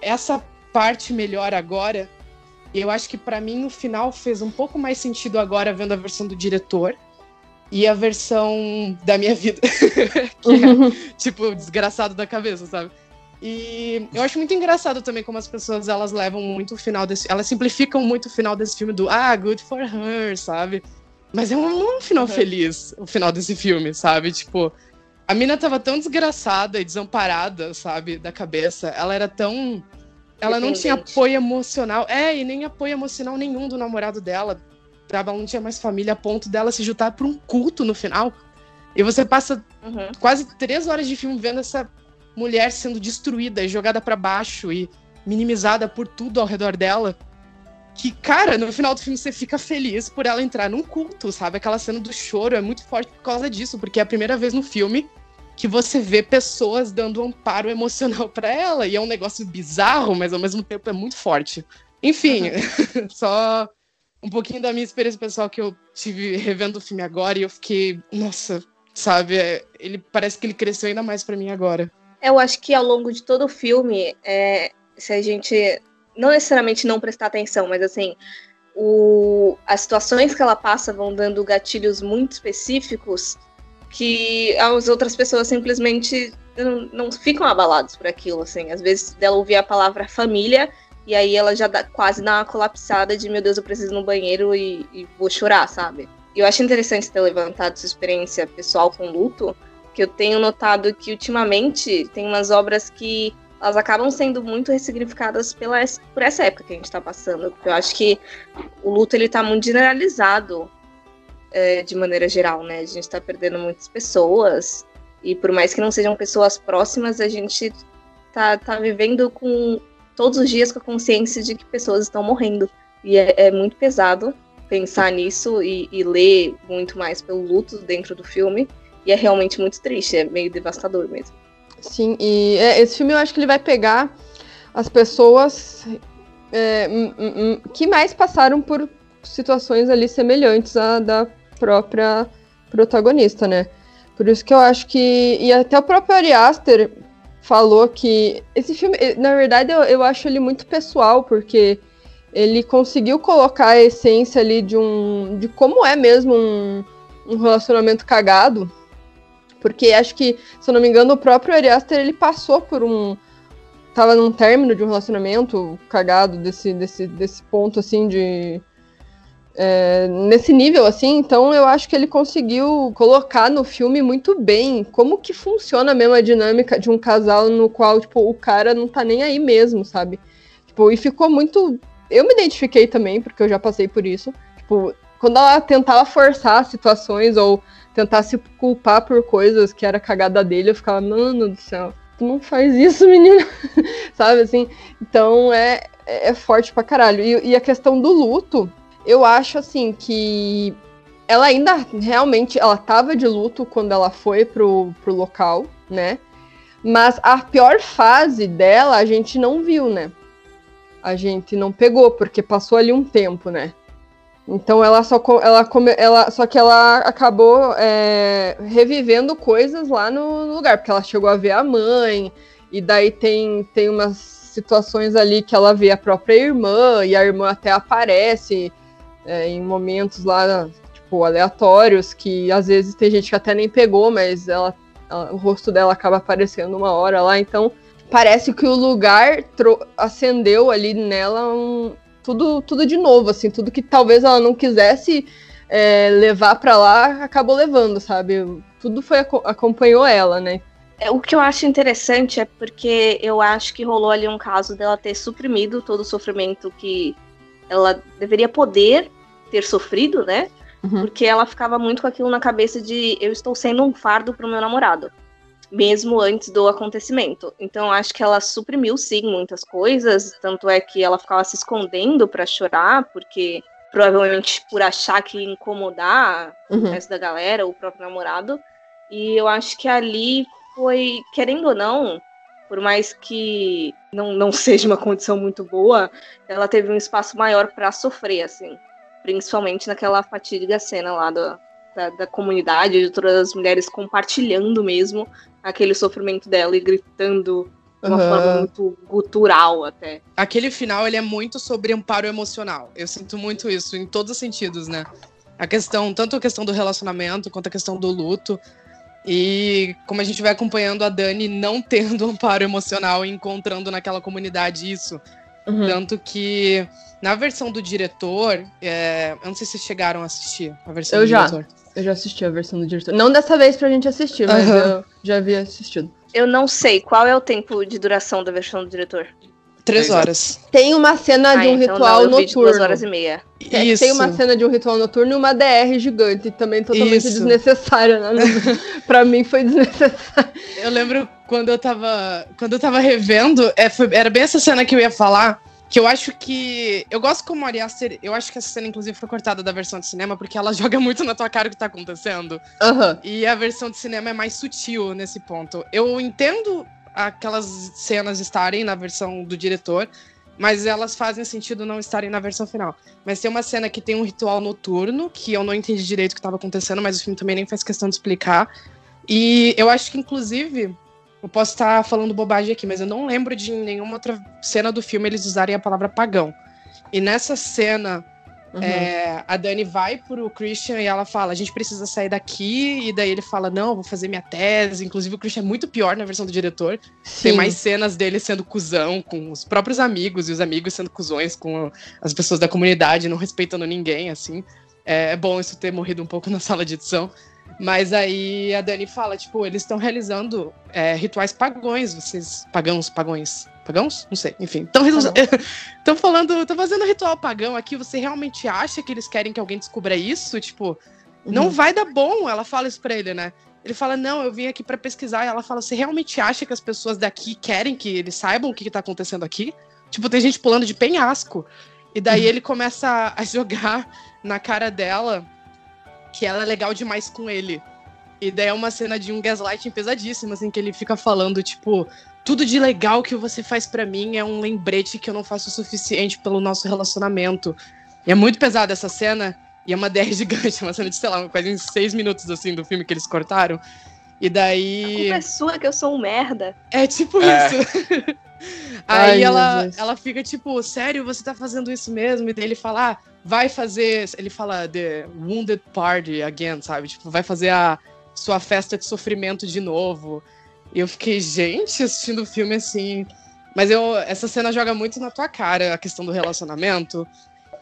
essa parte melhor agora. E eu acho que para mim no final fez um pouco mais sentido agora vendo a versão do diretor e a versão da minha vida, que é tipo desgraçado da cabeça, sabe? E eu acho muito engraçado também como as pessoas elas levam muito o final desse, elas simplificam muito o final desse filme do ah, good for her, sabe? Mas é um, um final uhum. feliz, o final desse filme, sabe? Tipo, a mina tava tão desgraçada e desamparada, sabe, da cabeça. Ela era tão. Ela não tinha apoio emocional. É, e nem apoio emocional nenhum do namorado dela. Ela não tinha mais família a ponto dela se juntar pra um culto no final. E você passa uhum. quase três horas de filme vendo essa mulher sendo destruída e jogada para baixo e minimizada por tudo ao redor dela que, cara, no final do filme você fica feliz por ela entrar num culto, sabe? Aquela cena do choro é muito forte por causa disso, porque é a primeira vez no filme que você vê pessoas dando amparo emocional para ela. E é um negócio bizarro, mas ao mesmo tempo é muito forte. Enfim, uhum. só um pouquinho da minha experiência pessoal que eu tive revendo o filme agora e eu fiquei, nossa, sabe? É, ele parece que ele cresceu ainda mais para mim agora. Eu acho que ao longo de todo o filme, é, se a gente não necessariamente não prestar atenção, mas assim, o, as situações que ela passa vão dando gatilhos muito específicos que as outras pessoas simplesmente não, não ficam abaladas por aquilo, assim. Às vezes dela ouvir a palavra família e aí ela já dá, quase dá uma colapsada de meu Deus, eu preciso ir no banheiro e, e vou chorar, sabe? Eu acho interessante ter levantado sua experiência pessoal com luto, que eu tenho notado que ultimamente tem umas obras que elas acabam sendo muito ressignificadas pela, por essa época que a gente está passando. Eu acho que o luto ele está muito generalizado é, de maneira geral, né? A gente está perdendo muitas pessoas e por mais que não sejam pessoas próximas, a gente tá, tá vivendo com todos os dias com a consciência de que pessoas estão morrendo e é, é muito pesado pensar nisso e, e ler muito mais pelo luto dentro do filme e é realmente muito triste, é meio devastador mesmo. Sim, e é, esse filme eu acho que ele vai pegar as pessoas é, que mais passaram por situações ali semelhantes à da própria protagonista, né? Por isso que eu acho que. E até o próprio Ari Aster falou que esse filme, na verdade, eu, eu acho ele muito pessoal, porque ele conseguiu colocar a essência ali de um. de como é mesmo um, um relacionamento cagado porque acho que, se eu não me engano, o próprio Ari Aster, ele passou por um. Tava num término de um relacionamento cagado desse, desse, desse ponto, assim, de. É, nesse nível, assim, então eu acho que ele conseguiu colocar no filme muito bem como que funciona mesmo a dinâmica de um casal no qual, tipo, o cara não tá nem aí mesmo, sabe? Tipo, e ficou muito. Eu me identifiquei também, porque eu já passei por isso. Tipo, quando ela tentava forçar situações ou tentar se culpar por coisas que era cagada dele, eu ficava, mano do céu, tu não faz isso, menina. Sabe assim? Então é, é forte pra caralho. E, e a questão do luto, eu acho assim que ela ainda realmente ela tava de luto quando ela foi pro, pro local, né? Mas a pior fase dela a gente não viu, né? A gente não pegou, porque passou ali um tempo, né? Então ela só ela, ela só que ela acabou é, revivendo coisas lá no lugar, porque ela chegou a ver a mãe, e daí tem, tem umas situações ali que ela vê a própria irmã, e a irmã até aparece é, em momentos lá, tipo, aleatórios, que às vezes tem gente que até nem pegou, mas ela ela, o rosto dela acaba aparecendo uma hora lá, então parece que o lugar acendeu ali nela um, tudo, tudo de novo, assim, tudo que talvez ela não quisesse é, levar para lá, acabou levando, sabe? Tudo foi acompanhou ela, né? É, o que eu acho interessante é porque eu acho que rolou ali um caso dela ter suprimido todo o sofrimento que ela deveria poder ter sofrido, né? Uhum. Porque ela ficava muito com aquilo na cabeça de eu estou sendo um fardo pro meu namorado, mesmo antes do acontecimento. Então acho que ela suprimiu sim muitas coisas, tanto é que ela ficava se escondendo para chorar, porque provavelmente por achar que ia incomodar uhum. o resto da galera, o próprio namorado. E eu acho que ali foi, querendo ou não, por mais que não, não seja uma condição muito boa, ela teve um espaço maior para sofrer, assim. Principalmente naquela fatídica cena lá do, da, da, comunidade, de todas as mulheres compartilhando mesmo aquele sofrimento dela e gritando de uma uhum. forma muito gutural até. Aquele final, ele é muito sobre amparo emocional. Eu sinto muito isso em todos os sentidos, né? A questão, tanto a questão do relacionamento quanto a questão do luto. E como a gente vai acompanhando a Dani não tendo amparo emocional e encontrando naquela comunidade isso. Uhum. Tanto que na versão do diretor, é... eu não sei se vocês chegaram a assistir a versão eu do já. diretor. Eu já assisti a versão do diretor. Não dessa vez pra gente assistir, mas uhum. eu já havia assistido. Eu não sei qual é o tempo de duração da versão do diretor. Três horas. Tem uma cena ah, de um então ritual não, noturno. duas horas e meia. Tem, Isso. tem uma cena de um ritual noturno e uma DR gigante, também totalmente Isso. desnecessária, né? pra mim foi desnecessário. Eu lembro quando eu tava. Quando eu tava revendo, é, foi, era bem essa cena que eu ia falar. Que eu acho que. Eu gosto como Ari Aster. Eu acho que essa cena, inclusive, foi cortada da versão de cinema, porque ela joga muito na tua cara o que tá acontecendo. Uhum. E a versão de cinema é mais sutil nesse ponto. Eu entendo aquelas cenas estarem na versão do diretor, mas elas fazem sentido não estarem na versão final. Mas tem uma cena que tem um ritual noturno, que eu não entendi direito o que estava acontecendo, mas o filme também nem faz questão de explicar. E eu acho que, inclusive, eu posso estar falando bobagem aqui, mas eu não lembro de nenhuma outra cena do filme eles usarem a palavra pagão. E nessa cena, uhum. é, a Dani vai pro Christian e ela fala: a gente precisa sair daqui. E daí ele fala: não, vou fazer minha tese. Inclusive, o Christian é muito pior na versão do diretor. Sim. Tem mais cenas dele sendo cuzão com os próprios amigos e os amigos sendo cuzões com as pessoas da comunidade, não respeitando ninguém, assim. É, é bom isso ter morrido um pouco na sala de edição. Mas aí a Dani fala, tipo, eles estão realizando é, rituais pagões, vocês. Pagãos, pagões. Pagãos? Não sei, enfim. Estão falando, estão fazendo ritual pagão aqui. Você realmente acha que eles querem que alguém descubra isso? Tipo, uhum. não vai dar bom. Ela fala isso pra ele, né? Ele fala, não, eu vim aqui para pesquisar. E ela fala, você realmente acha que as pessoas daqui querem que eles saibam o que, que tá acontecendo aqui? Tipo, tem gente pulando de penhasco. E daí uhum. ele começa a jogar na cara dela que ela é legal demais com ele. E daí é uma cena de um gaslighting pesadíssimo, assim, que ele fica falando, tipo, tudo de legal que você faz para mim é um lembrete que eu não faço o suficiente pelo nosso relacionamento. E é muito pesada essa cena, e é uma DR gigante, uma cena de, sei lá, quase em seis minutos, assim, do filme que eles cortaram. E daí. A culpa é sua que eu sou um merda. É tipo é. isso. Aí Ai, ela, ela fica tipo, sério, você tá fazendo isso mesmo? E daí ele fala, ah, vai fazer. Ele fala The Wounded Party again, sabe? Tipo, vai fazer a sua festa de sofrimento de novo. E eu fiquei, gente, assistindo o filme assim. Mas eu, essa cena joga muito na tua cara a questão do relacionamento.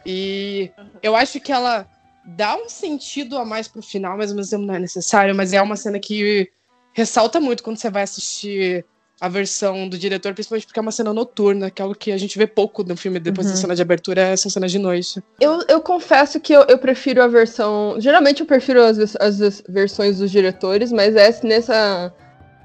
E eu acho que ela dá um sentido a mais pro final, mas ao mesmo tempo não é necessário. Mas é uma cena que ressalta muito quando você vai assistir a versão do diretor, principalmente porque é uma cena noturna, que é algo que a gente vê pouco no filme depois uhum. da cena de abertura, são cenas de noite. Eu, eu confesso que eu, eu prefiro a versão. Geralmente eu prefiro as, as versões dos diretores, mas essa, nessa,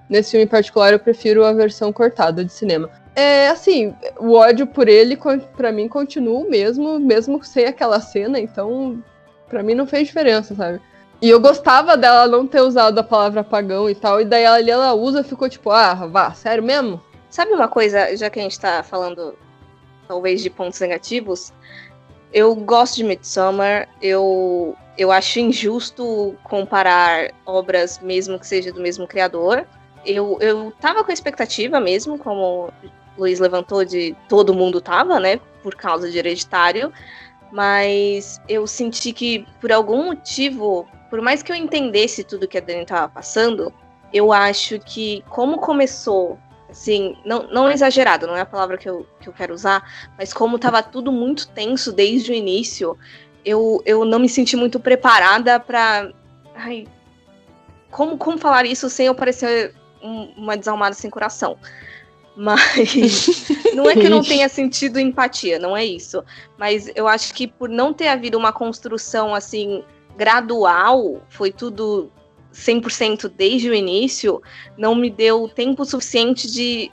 nesse filme em particular eu prefiro a versão cortada de cinema. É assim, o ódio por ele, para mim, continua o mesmo, mesmo sem aquela cena, então, para mim não fez diferença, sabe? E eu gostava dela não ter usado a palavra pagão e tal, e daí ali ela usa ficou tipo, ah, vá, sério mesmo? Sabe uma coisa, já que a gente tá falando talvez de pontos negativos, eu gosto de Midsommar, eu, eu acho injusto comparar obras mesmo que seja do mesmo criador. Eu, eu tava com expectativa mesmo, como Luiz levantou, de todo mundo tava, né, por causa de Hereditário, mas eu senti que por algum motivo por mais que eu entendesse tudo que a Dani estava passando, eu acho que como começou, assim, não, não exagerado, não é a palavra que eu, que eu quero usar, mas como tava tudo muito tenso desde o início, eu, eu não me senti muito preparada para como, como falar isso sem eu parecer um, uma desalmada sem coração? Mas não é que eu não tenha sentido empatia, não é isso. Mas eu acho que por não ter havido uma construção assim gradual, foi tudo 100% desde o início, não me deu tempo suficiente de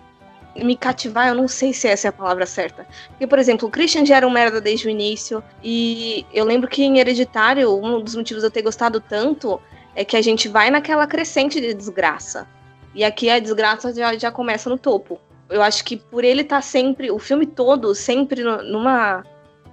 me cativar, eu não sei se essa é a palavra certa. Porque, por exemplo, o Christian já era um merda desde o início, e eu lembro que em Hereditário, um dos motivos de eu ter gostado tanto é que a gente vai naquela crescente de desgraça. E aqui a desgraça já, já começa no topo. Eu acho que por ele estar tá sempre, o filme todo, sempre numa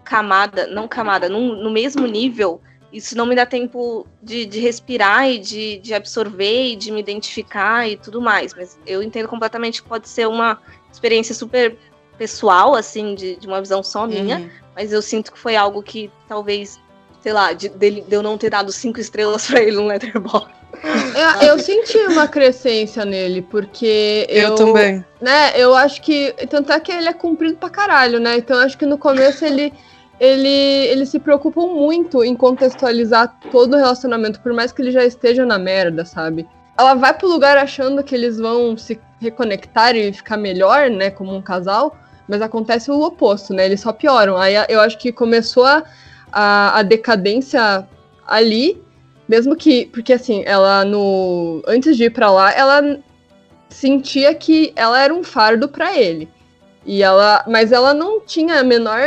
camada, não camada, num, no mesmo nível, isso não me dá tempo de, de respirar e de, de, absorver e de me identificar e tudo mais. Mas eu entendo completamente que pode ser uma experiência super pessoal, assim, de, de uma visão só minha. Uhum. Mas eu sinto que foi algo que talvez sei lá, de, de, de eu não ter dado cinco estrelas pra ele no Letterboxd. Eu, eu, senti uma crescência nele, porque eu, eu. também. Né, eu acho que. Tanto é que ele é cumprido pra caralho, né? Então eu acho que no começo ele. Ele, ele se preocupa muito em contextualizar todo o relacionamento, por mais que ele já esteja na merda, sabe? Ela vai pro lugar achando que eles vão se reconectar e ficar melhor, né, como um casal, mas acontece o oposto, né? Eles só pioram. Aí eu acho que começou a a, a decadência ali, mesmo que. Porque assim, ela no. Antes de ir para lá, ela sentia que ela era um fardo para ele. E ela. Mas ela não tinha a menor.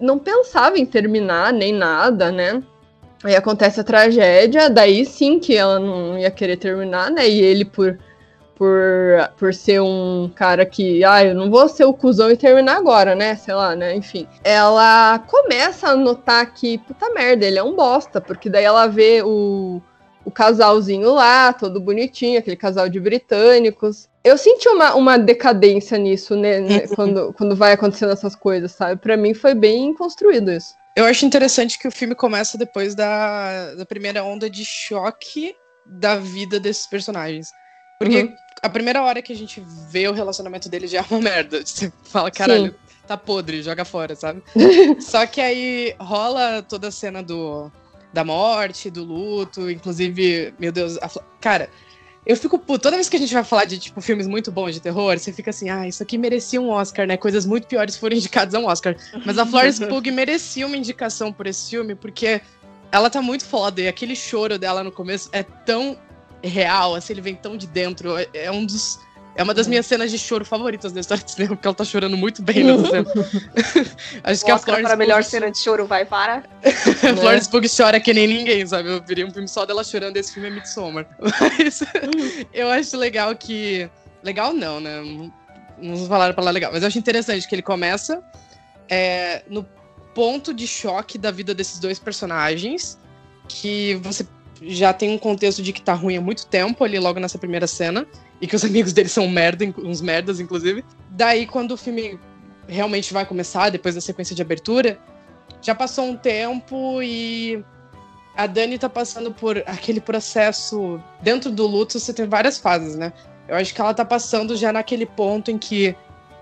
Não pensava em terminar nem nada, né? Aí acontece a tragédia, daí sim que ela não ia querer terminar, né? E ele, por por, por ser um cara que, ah, eu não vou ser o cuzão e terminar agora, né? Sei lá, né? Enfim. Ela começa a notar que, puta merda, ele é um bosta, porque daí ela vê o, o casalzinho lá, todo bonitinho, aquele casal de britânicos. Eu senti uma, uma decadência nisso, né? né quando, quando vai acontecendo essas coisas, sabe? Para mim foi bem construído isso. Eu acho interessante que o filme começa depois da, da primeira onda de choque da vida desses personagens. Porque uhum a primeira hora que a gente vê o relacionamento dele já é uma merda. Você fala, caralho, Sim. tá podre, joga fora, sabe? Só que aí rola toda a cena do, da morte, do luto, inclusive, meu Deus, a, cara, eu fico puto. Toda vez que a gente vai falar de, tipo, filmes muito bons de terror, você fica assim, ah, isso aqui merecia um Oscar, né? Coisas muito piores foram indicadas a um Oscar. Mas a Florence Pugh merecia uma indicação por esse filme, porque ela tá muito foda. E aquele choro dela no começo é tão real, assim, ele vem tão de dentro. É, é um dos. É uma das minhas cenas de choro favoritas da história de cinema, porque ela tá chorando muito bem nessa cena. Acho que a Florence para a melhor cena de choro vai para. a Florence Pugh chora que nem ninguém, sabe? Eu viria um filme só dela chorando, esse filme é Midsommar. Mas eu acho legal que... Legal não, né? Não vou falar pra lá legal, mas eu acho interessante que ele começa é, no ponto de choque da vida desses dois personagens, que você já tem um contexto de que tá ruim há muito tempo ali logo nessa primeira cena. E que os amigos dele são merda, uns merdas, inclusive. Daí, quando o filme realmente vai começar, depois da sequência de abertura, já passou um tempo e a Dani tá passando por aquele processo. Dentro do luto, você tem várias fases, né? Eu acho que ela tá passando já naquele ponto em que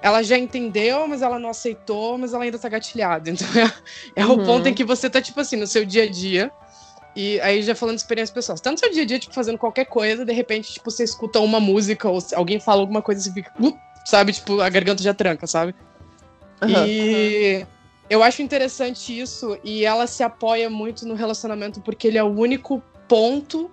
ela já entendeu, mas ela não aceitou, mas ela ainda tá gatilhada. Então é, é uhum. o ponto em que você tá, tipo assim, no seu dia a dia e aí, já falando de experiências pessoais. Tá no seu dia a dia, tipo, fazendo qualquer coisa, de repente, tipo, você escuta uma música ou alguém fala alguma coisa e você fica, uh, sabe? Tipo, a garganta já tranca, sabe? Uhum. E eu acho interessante isso. E ela se apoia muito no relacionamento porque ele é o único ponto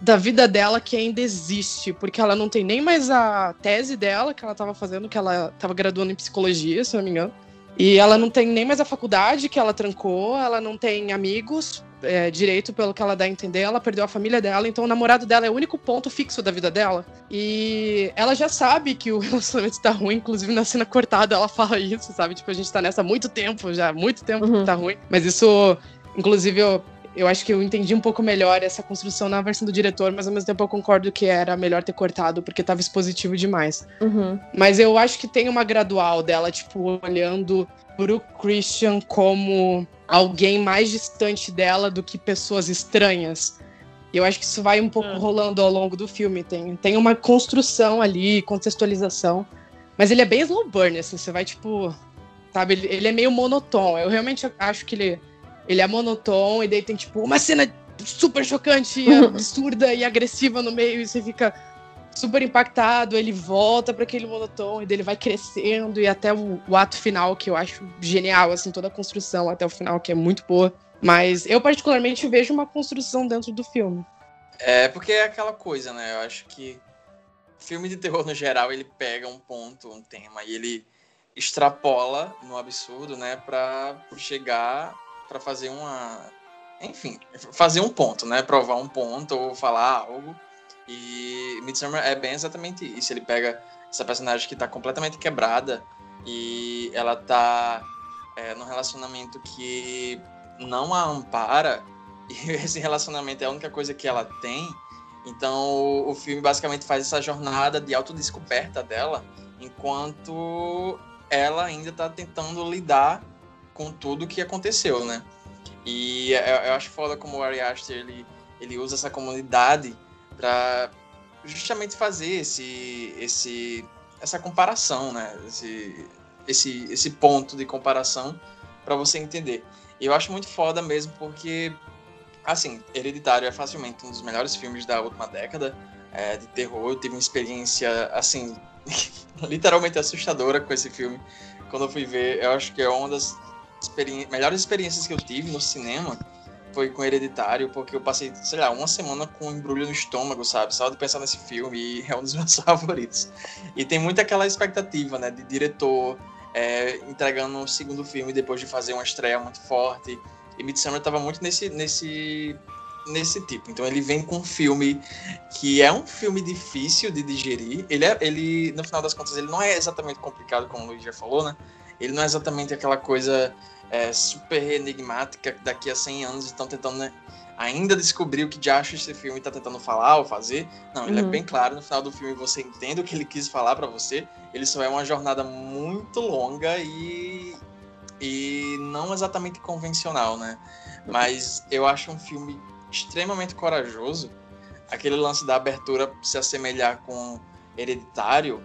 da vida dela que ainda existe. Porque ela não tem nem mais a tese dela que ela tava fazendo, que ela tava graduando em psicologia, se não me engano. E ela não tem nem mais a faculdade que ela trancou, ela não tem amigos é, direito, pelo que ela dá a entender, ela perdeu a família dela, então o namorado dela é o único ponto fixo da vida dela. E ela já sabe que o relacionamento tá ruim, inclusive na cena cortada ela fala isso, sabe? Tipo, a gente tá nessa há muito tempo já, muito tempo uhum. que tá ruim. Mas isso, inclusive, eu, eu acho que eu entendi um pouco melhor essa construção na versão do diretor, mas ao mesmo tempo eu concordo que era melhor ter cortado, porque tava expositivo demais. Uhum. Mas eu acho que tem uma gradual dela, tipo, olhando pro Christian como alguém mais distante dela do que pessoas estranhas. E eu acho que isso vai um pouco rolando ao longo do filme. Tem, tem uma construção ali, contextualização. Mas ele é bem slow burn, assim, você vai, tipo. Sabe, ele, ele é meio monotom. Eu realmente acho que ele, ele é monotom, e daí tem, tipo, uma cena super chocante, absurda e agressiva no meio, e você fica super impactado, ele volta para aquele monotom e dele vai crescendo e até o, o, ato final que eu acho genial, assim, toda a construção até o final que é muito boa. Mas eu particularmente vejo uma construção dentro do filme. É, porque é aquela coisa, né? Eu acho que filme de terror no geral, ele pega um ponto, um tema e ele extrapola no absurdo, né, para chegar para fazer uma enfim, fazer um ponto, né? Provar um ponto ou falar algo. E Midsommar é bem exatamente isso. Ele pega essa personagem que tá completamente quebrada e ela tá é, num relacionamento que não a ampara e esse relacionamento é a única coisa que ela tem. Então o filme basicamente faz essa jornada de autodescoberta dela enquanto ela ainda tá tentando lidar com tudo que aconteceu, né? E eu, eu acho foda como o Ari Aster ele, ele usa essa comunidade para justamente fazer esse, esse, essa comparação, né? Esse, esse, esse ponto de comparação para você entender. E eu acho muito foda mesmo porque, assim, Hereditário é facilmente um dos melhores filmes da última década é, de terror. Eu tive uma experiência, assim, literalmente assustadora com esse filme. Quando eu fui ver, eu acho que é uma das melhores experiências que eu tive no cinema foi com Hereditário, porque eu passei, sei lá, uma semana com um embrulho no estômago, sabe? Só de pensar nesse filme e é um dos meus favoritos. E tem muito aquela expectativa, né, de diretor é, entregando um segundo filme depois de fazer uma estreia muito forte. E Midsummer estava muito nesse, nesse, nesse tipo. Então ele vem com um filme que é um filme difícil de digerir. Ele, é, ele no final das contas, ele não é exatamente complicado, como o Luiz já falou, né? Ele não é exatamente aquela coisa é, super enigmática que daqui a 100 anos estão tentando né, ainda descobrir o que de acho esse filme está tentando falar ou fazer. Não, ele é uhum. é bem claro no final do filme você entende o que ele quis falar para você. Ele só é uma jornada muito longa e e não exatamente convencional, né? Mas eu acho um filme extremamente corajoso. Aquele lance da abertura se assemelhar com Hereditário,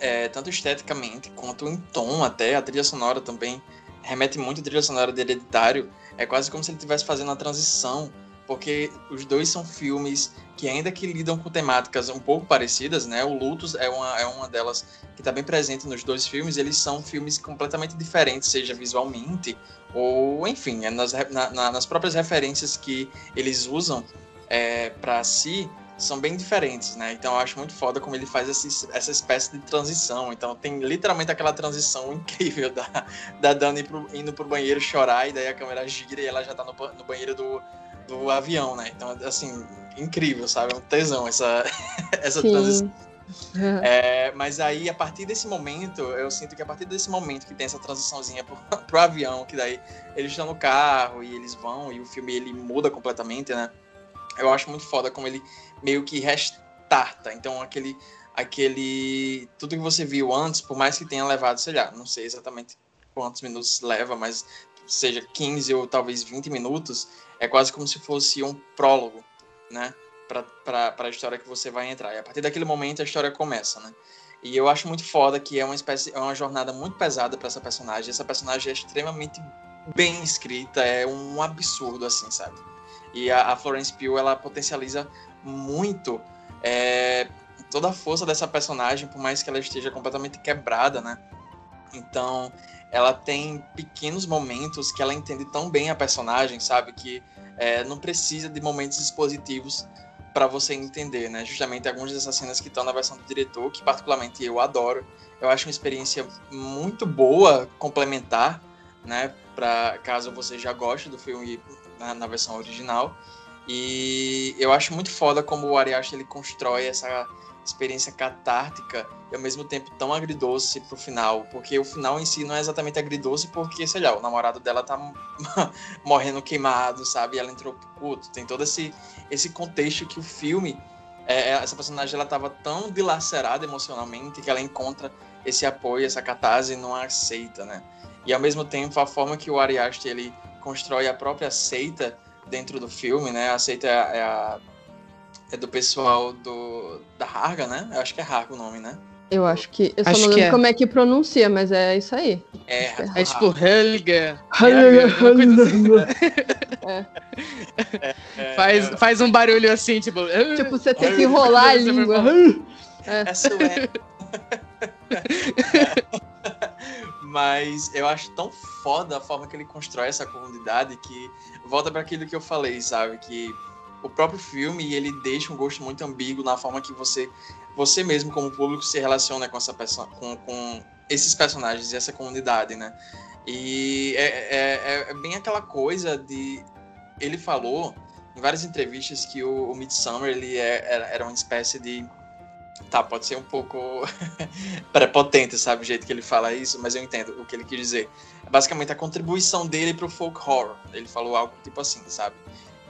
é, tanto esteticamente quanto em tom até, a trilha sonora também remete muito à trilha sonora de Hereditário. É quase como se ele estivesse fazendo uma transição, porque os dois são filmes que, ainda que lidam com temáticas um pouco parecidas, né? O Lutos é uma, é uma delas que está bem presente nos dois filmes. Eles são filmes completamente diferentes, seja visualmente ou, enfim, é nas, na, nas próprias referências que eles usam é, para si são bem diferentes, né? Então eu acho muito foda como ele faz esse, essa espécie de transição. Então tem literalmente aquela transição incrível da, da Dani pro, indo pro banheiro chorar e daí a câmera gira e ela já tá no, no banheiro do, do avião, né? Então, assim, incrível, sabe? É um tesão essa, essa transição. É, mas aí, a partir desse momento, eu sinto que a partir desse momento que tem essa transiçãozinha pro, pro avião, que daí eles estão no carro e eles vão e o filme ele muda completamente, né? Eu acho muito foda como ele meio que restarta. Então, aquele, aquele. Tudo que você viu antes, por mais que tenha levado, sei lá, não sei exatamente quantos minutos leva, mas seja 15 ou talvez 20 minutos, é quase como se fosse um prólogo, né? Para a história que você vai entrar. E a partir daquele momento a história começa, né? E eu acho muito foda que é uma espécie, é uma jornada muito pesada para essa personagem. Essa personagem é extremamente bem escrita, é um absurdo, assim, sabe? E a, a Florence Pugh, ela potencializa muito é, toda a força dessa personagem, por mais que ela esteja completamente quebrada, né? Então, ela tem pequenos momentos que ela entende tão bem a personagem, sabe? Que é, não precisa de momentos expositivos para você entender, né? Justamente algumas dessas cenas que estão na versão do diretor, que particularmente eu adoro. Eu acho uma experiência muito boa, complementar, né? Para caso você já goste do filme na, na versão original. E eu acho muito foda como o Ariashi ele constrói essa experiência catártica e ao mesmo tempo tão agridoce pro final, porque o final em si não é exatamente agridoce porque, sei lá, o namorado dela tá morrendo queimado, sabe? Ela entrou pro culto. Tem todo esse, esse contexto que o filme, é, é, essa personagem ela tava tão dilacerada emocionalmente que ela encontra esse apoio, essa catarse e não a aceita, né? E ao mesmo tempo a forma que o Ariaste ele constrói a própria seita dentro do filme, né? A seita é a, é é do pessoal do da Harga, né? Eu acho que é Harga o nome, né? Eu acho que. Eu só Acho não lembro é. como é que pronuncia, mas é isso aí. É, É tipo Helga. Helga, Helga, assim. É. é, Faz, é, faz um barulho assim, tipo. Tipo, você tem que enrolar a língua. é sué. Mas eu acho tão foda a forma que ele constrói essa comunidade que volta para aquilo que eu falei, sabe? Que o próprio filme ele deixa um gosto muito ambíguo na forma que você você mesmo como público se relaciona com essa com, com esses personagens e essa comunidade, né? E é, é, é- é bem aquela coisa de ele falou em várias entrevistas que o, o Midsummer ele é- era uma espécie de tá pode ser um pouco prepotente, sabe, o jeito que ele fala isso, mas eu entendo o que ele quis dizer. É basicamente a contribuição dele pro folk horror. Ele falou algo tipo assim, sabe?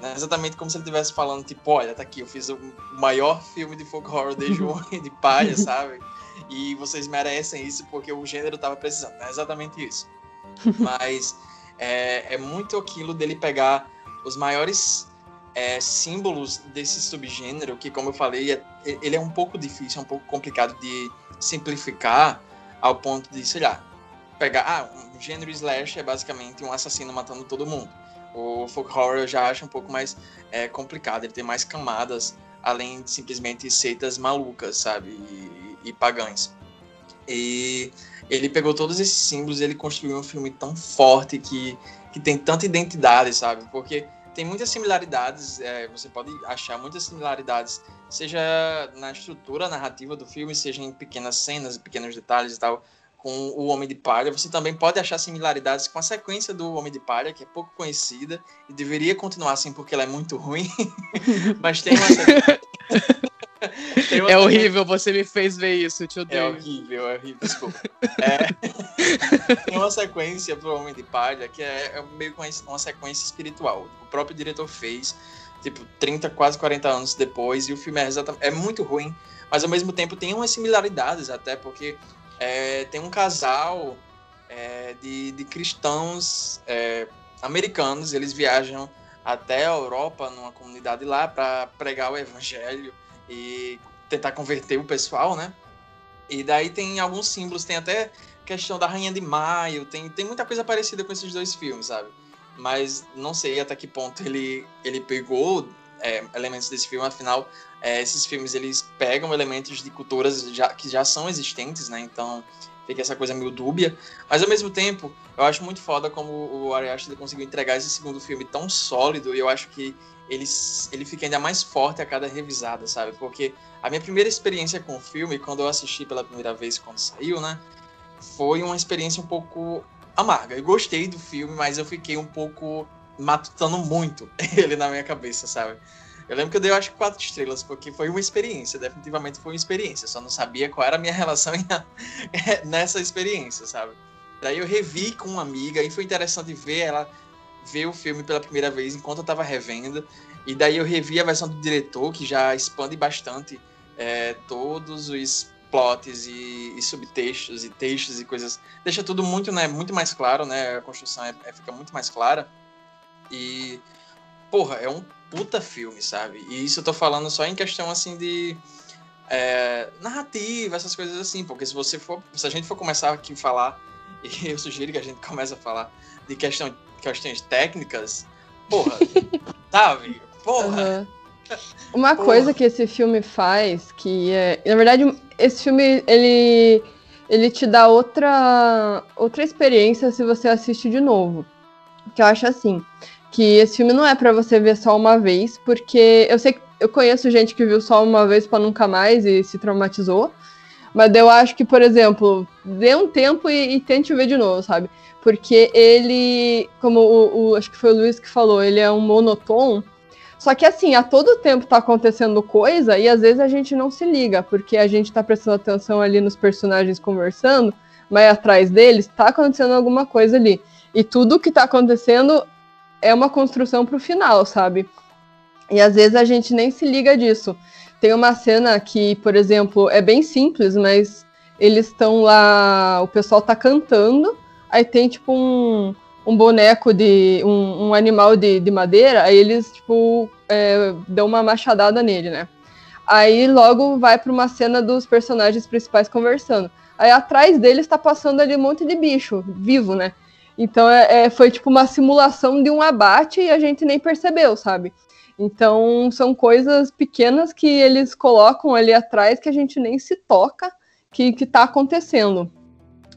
Não é exatamente como se ele estivesse falando, tipo, olha, tá aqui, eu fiz o maior filme de folk horror desde o Homem de Palha, sabe? E vocês merecem isso porque o gênero tava precisando. Não é exatamente isso. Mas é, é muito aquilo dele pegar os maiores é, símbolos desse subgênero, que, como eu falei, é- ele é um pouco difícil, é um pouco complicado de simplificar ao ponto de, sei lá, pegar. Ah, um gênero slash é basicamente um assassino matando todo mundo. O folk horror eu já acho um pouco mais é, complicado, ele tem mais camadas, além de simplesmente seitas malucas, sabe? E, e pagãs. E ele pegou todos esses símbolos e ele construiu um filme tão forte que, que tem tanta identidade, sabe? Porque tem muitas similaridades, é, você pode achar muitas similaridades, seja na estrutura narrativa do filme, seja em pequenas cenas, pequenos detalhes e tal, com o Homem de Palha. Você também pode achar similaridades com a sequência do Homem de Palha, que é pouco conhecida e deveria continuar assim porque ela é muito ruim, mas tem uma sequência. É horrível, você me fez ver isso, eu te é odeio. horrível, é horrível, desculpa. É, tem uma sequência pro Homem de Palha que é, é meio que uma, uma sequência espiritual. O próprio diretor fez, tipo, 30, quase 40 anos depois, e o filme é, exatamente, é muito ruim, mas ao mesmo tempo tem umas similaridades até, porque é, tem um casal é, de, de cristãos é, americanos, eles viajam até a Europa, numa comunidade lá, para pregar o evangelho e tentar converter o pessoal, né? E daí tem alguns símbolos, tem até questão da Rainha de Maio, tem, tem muita coisa parecida com esses dois filmes, sabe? Mas não sei até que ponto ele, ele pegou é, elementos desse filme, afinal, é, esses filmes eles pegam elementos de culturas já, que já são existentes, né? Então fica essa coisa meio dúbia. Mas ao mesmo tempo, eu acho muito foda como o Ari Aster conseguiu entregar esse segundo filme tão sólido, e eu acho que ele, ele fica ainda mais forte a cada revisada, sabe? Porque a minha primeira experiência com o filme, quando eu assisti pela primeira vez quando saiu, né? Foi uma experiência um pouco amarga. Eu gostei do filme, mas eu fiquei um pouco matutando muito ele na minha cabeça, sabe? Eu lembro que eu dei, eu acho, quatro estrelas, porque foi uma experiência, definitivamente foi uma experiência. Só não sabia qual era a minha relação nessa experiência, sabe? Daí eu revi com uma amiga e foi interessante ver ela ver o filme pela primeira vez enquanto eu tava revendo. E daí eu revi a versão do diretor, que já expande bastante é, todos os plots e, e, subtextos e textos e coisas. Deixa tudo muito, né, muito mais claro, né? A construção é, é, fica muito mais clara. E, porra, é um puta filme, sabe? E isso eu tô falando só em questão, assim, de é, narrativa, essas coisas assim. Porque se você for, se a gente for começar aqui a falar, e eu sugiro que a gente comece a falar de questão, questões técnicas, porra, sabe? Porra! Uhum. Uma Porra. coisa que esse filme faz, que é. Na verdade, esse filme ele, ele te dá outra, outra experiência se você assiste de novo. Que eu acho assim. Que esse filme não é para você ver só uma vez, porque eu sei que eu conheço gente que viu só uma vez para nunca mais e se traumatizou. Mas eu acho que, por exemplo, dê um tempo e, e, tente ver de novo, sabe? Porque ele, como o, o, acho que foi o Luiz que falou, ele é um monotom. Só que assim, a todo tempo tá acontecendo coisa e às vezes a gente não se liga, porque a gente tá prestando atenção ali nos personagens conversando, mas atrás deles tá acontecendo alguma coisa ali. E tudo que tá acontecendo é uma construção pro final, sabe? E às vezes a gente nem se liga disso. Tem uma cena que, por exemplo, é bem simples, mas eles estão lá, o pessoal tá cantando, aí tem tipo um, um boneco de. um, um animal de, de madeira, aí eles, tipo, é, dão uma machadada nele, né? Aí logo vai para uma cena dos personagens principais conversando. Aí atrás deles está passando ali um monte de bicho vivo, né? Então é, é, foi tipo uma simulação de um abate e a gente nem percebeu, sabe? Então são coisas pequenas que eles colocam ali atrás que a gente nem se toca que, que tá acontecendo.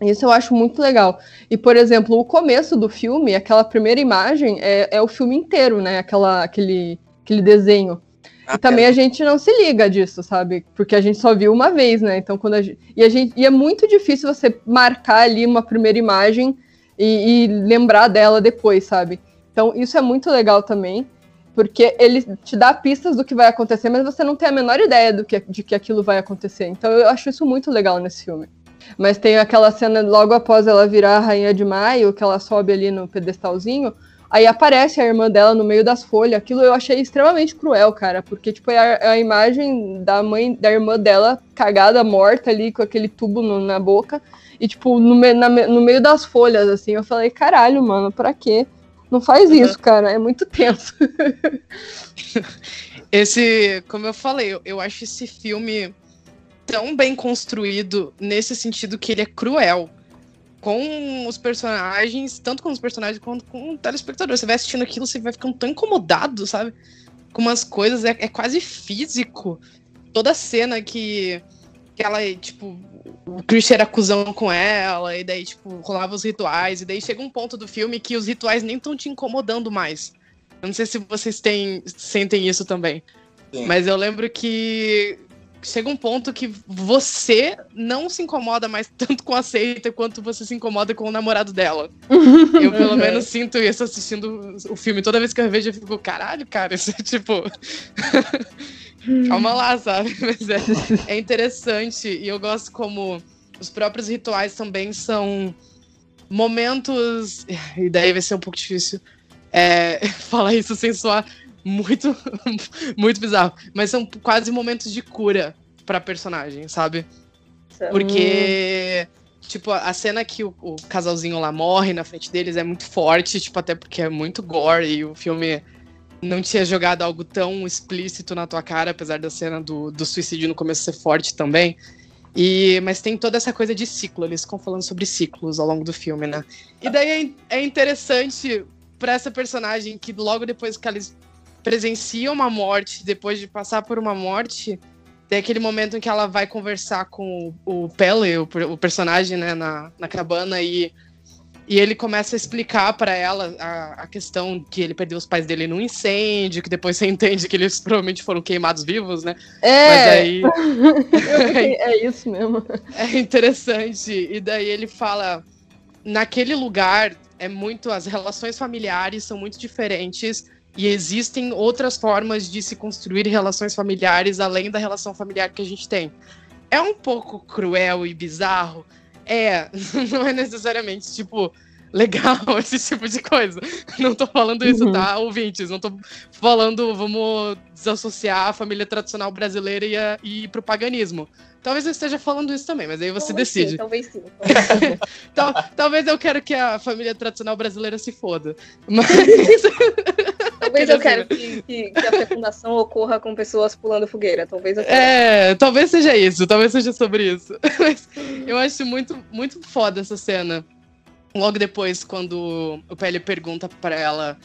Isso eu acho muito legal. E, por exemplo, o começo do filme, aquela primeira imagem, é, é o filme inteiro, né? Aquela, aquele, aquele desenho. Ah, e também é. a gente não se liga disso, sabe? Porque a gente só viu uma vez, né? Então, quando a gente. E, a gente... e é muito difícil você marcar ali uma primeira imagem e, e lembrar dela depois, sabe? Então, isso é muito legal também. Porque ele te dá pistas do que vai acontecer, mas você não tem a menor ideia do que, de que aquilo vai acontecer. Então eu acho isso muito legal nesse filme. Mas tem aquela cena logo após ela virar a Rainha de Maio, que ela sobe ali no pedestalzinho, aí aparece a irmã dela no meio das folhas. Aquilo eu achei extremamente cruel, cara, porque tipo é a, é a imagem da mãe, da irmã dela cagada, morta ali com aquele tubo no, na boca e tipo no, na, no meio das folhas assim. Eu falei, caralho, mano, pra quê? Não faz uhum. isso, cara, é muito tenso. esse, como eu falei, eu, eu acho esse filme tão bem construído nesse sentido que ele é cruel com os personagens, tanto com os personagens quanto com o telespectador. Você vai assistindo aquilo, você vai ficando tão incomodado, sabe? Com umas coisas, é, é quase físico. Toda cena que, que ela, tipo, o Christian era cuzão com ela, e daí, tipo, rolava os rituais, e daí chega um ponto do filme que os rituais nem estão te incomodando mais. Eu não sei se vocês têm, sentem isso também. Sim. Mas eu lembro que chega um ponto que você não se incomoda mais tanto com a seita quanto você se incomoda com o namorado dela. eu, pelo menos, sinto isso assistindo o filme. Toda vez que eu vejo, eu fico, caralho, cara, isso é tipo. Calma lá, sabe? Mas é, é interessante e eu gosto como os próprios rituais também são momentos. E daí vai ser um pouco difícil é, falar isso sem soar muito, muito bizarro. Mas são quase momentos de cura pra personagem, sabe? Porque, tipo, a cena que o, o, casalzinho lá morre na frente deles é muito forte, tipo, até porque é muito gore e o filme não tinha jogado algo tão explícito na tua cara, apesar da cena do, do suicídio no começo ser forte também. E, mas tem toda essa coisa de ciclo, eles ficam falando sobre ciclos ao longo do filme, né? E daí é, é interessante para essa personagem que logo depois que eles presencia uma morte, depois de passar por uma morte, tem aquele momento em que ela vai conversar com o, o Pele, o, o, personagem, né, na, na cabana, e, e ele começa a explicar para ela a, a, questão que ele perdeu os pais dele num incêndio, que depois você entende que eles provavelmente foram queimados vivos, né? É! Mas aí... é isso mesmo. É interessante. E daí ele fala: naquele lugar é muito. As relações familiares são muito diferentes e existem outras formas de se construir relações familiares além da relação familiar que a gente tem. É um pouco cruel e bizarro? É, não é necessariamente, tipo, legal esse tipo de coisa. Não tô falando isso, uhum. tá, ouvintes? Não tô falando, vamos desassociar a família tradicional brasileira e, a, e pro paganismo. Talvez eu esteja falando isso também, mas aí você talvez decide. Sim, talvez sim. Talvez, Tal, talvez eu quero que a família tradicional brasileira se foda. Mas. Talvez eu quero que, que, que, a fecundação ocorra com pessoas pulando fogueira. Talvez eu É, talvez seja isso, talvez seja sobre isso. Mas eu acho muito, muito foda essa cena. Logo depois, quando o Pele pergunta para ela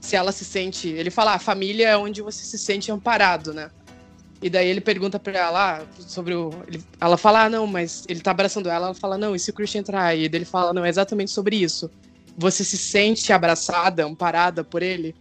se ela se sente. Ele fala, ah, a família é onde você se sente amparado, né? E daí ele pergunta pra ela ah, sobre o. Ele, ela fala, ah, não, mas ele tá abraçando ela. Ela fala, não, e se o Christian entrar? E ele fala, não, é exatamente sobre isso. Você se sente abraçada, amparada por ele.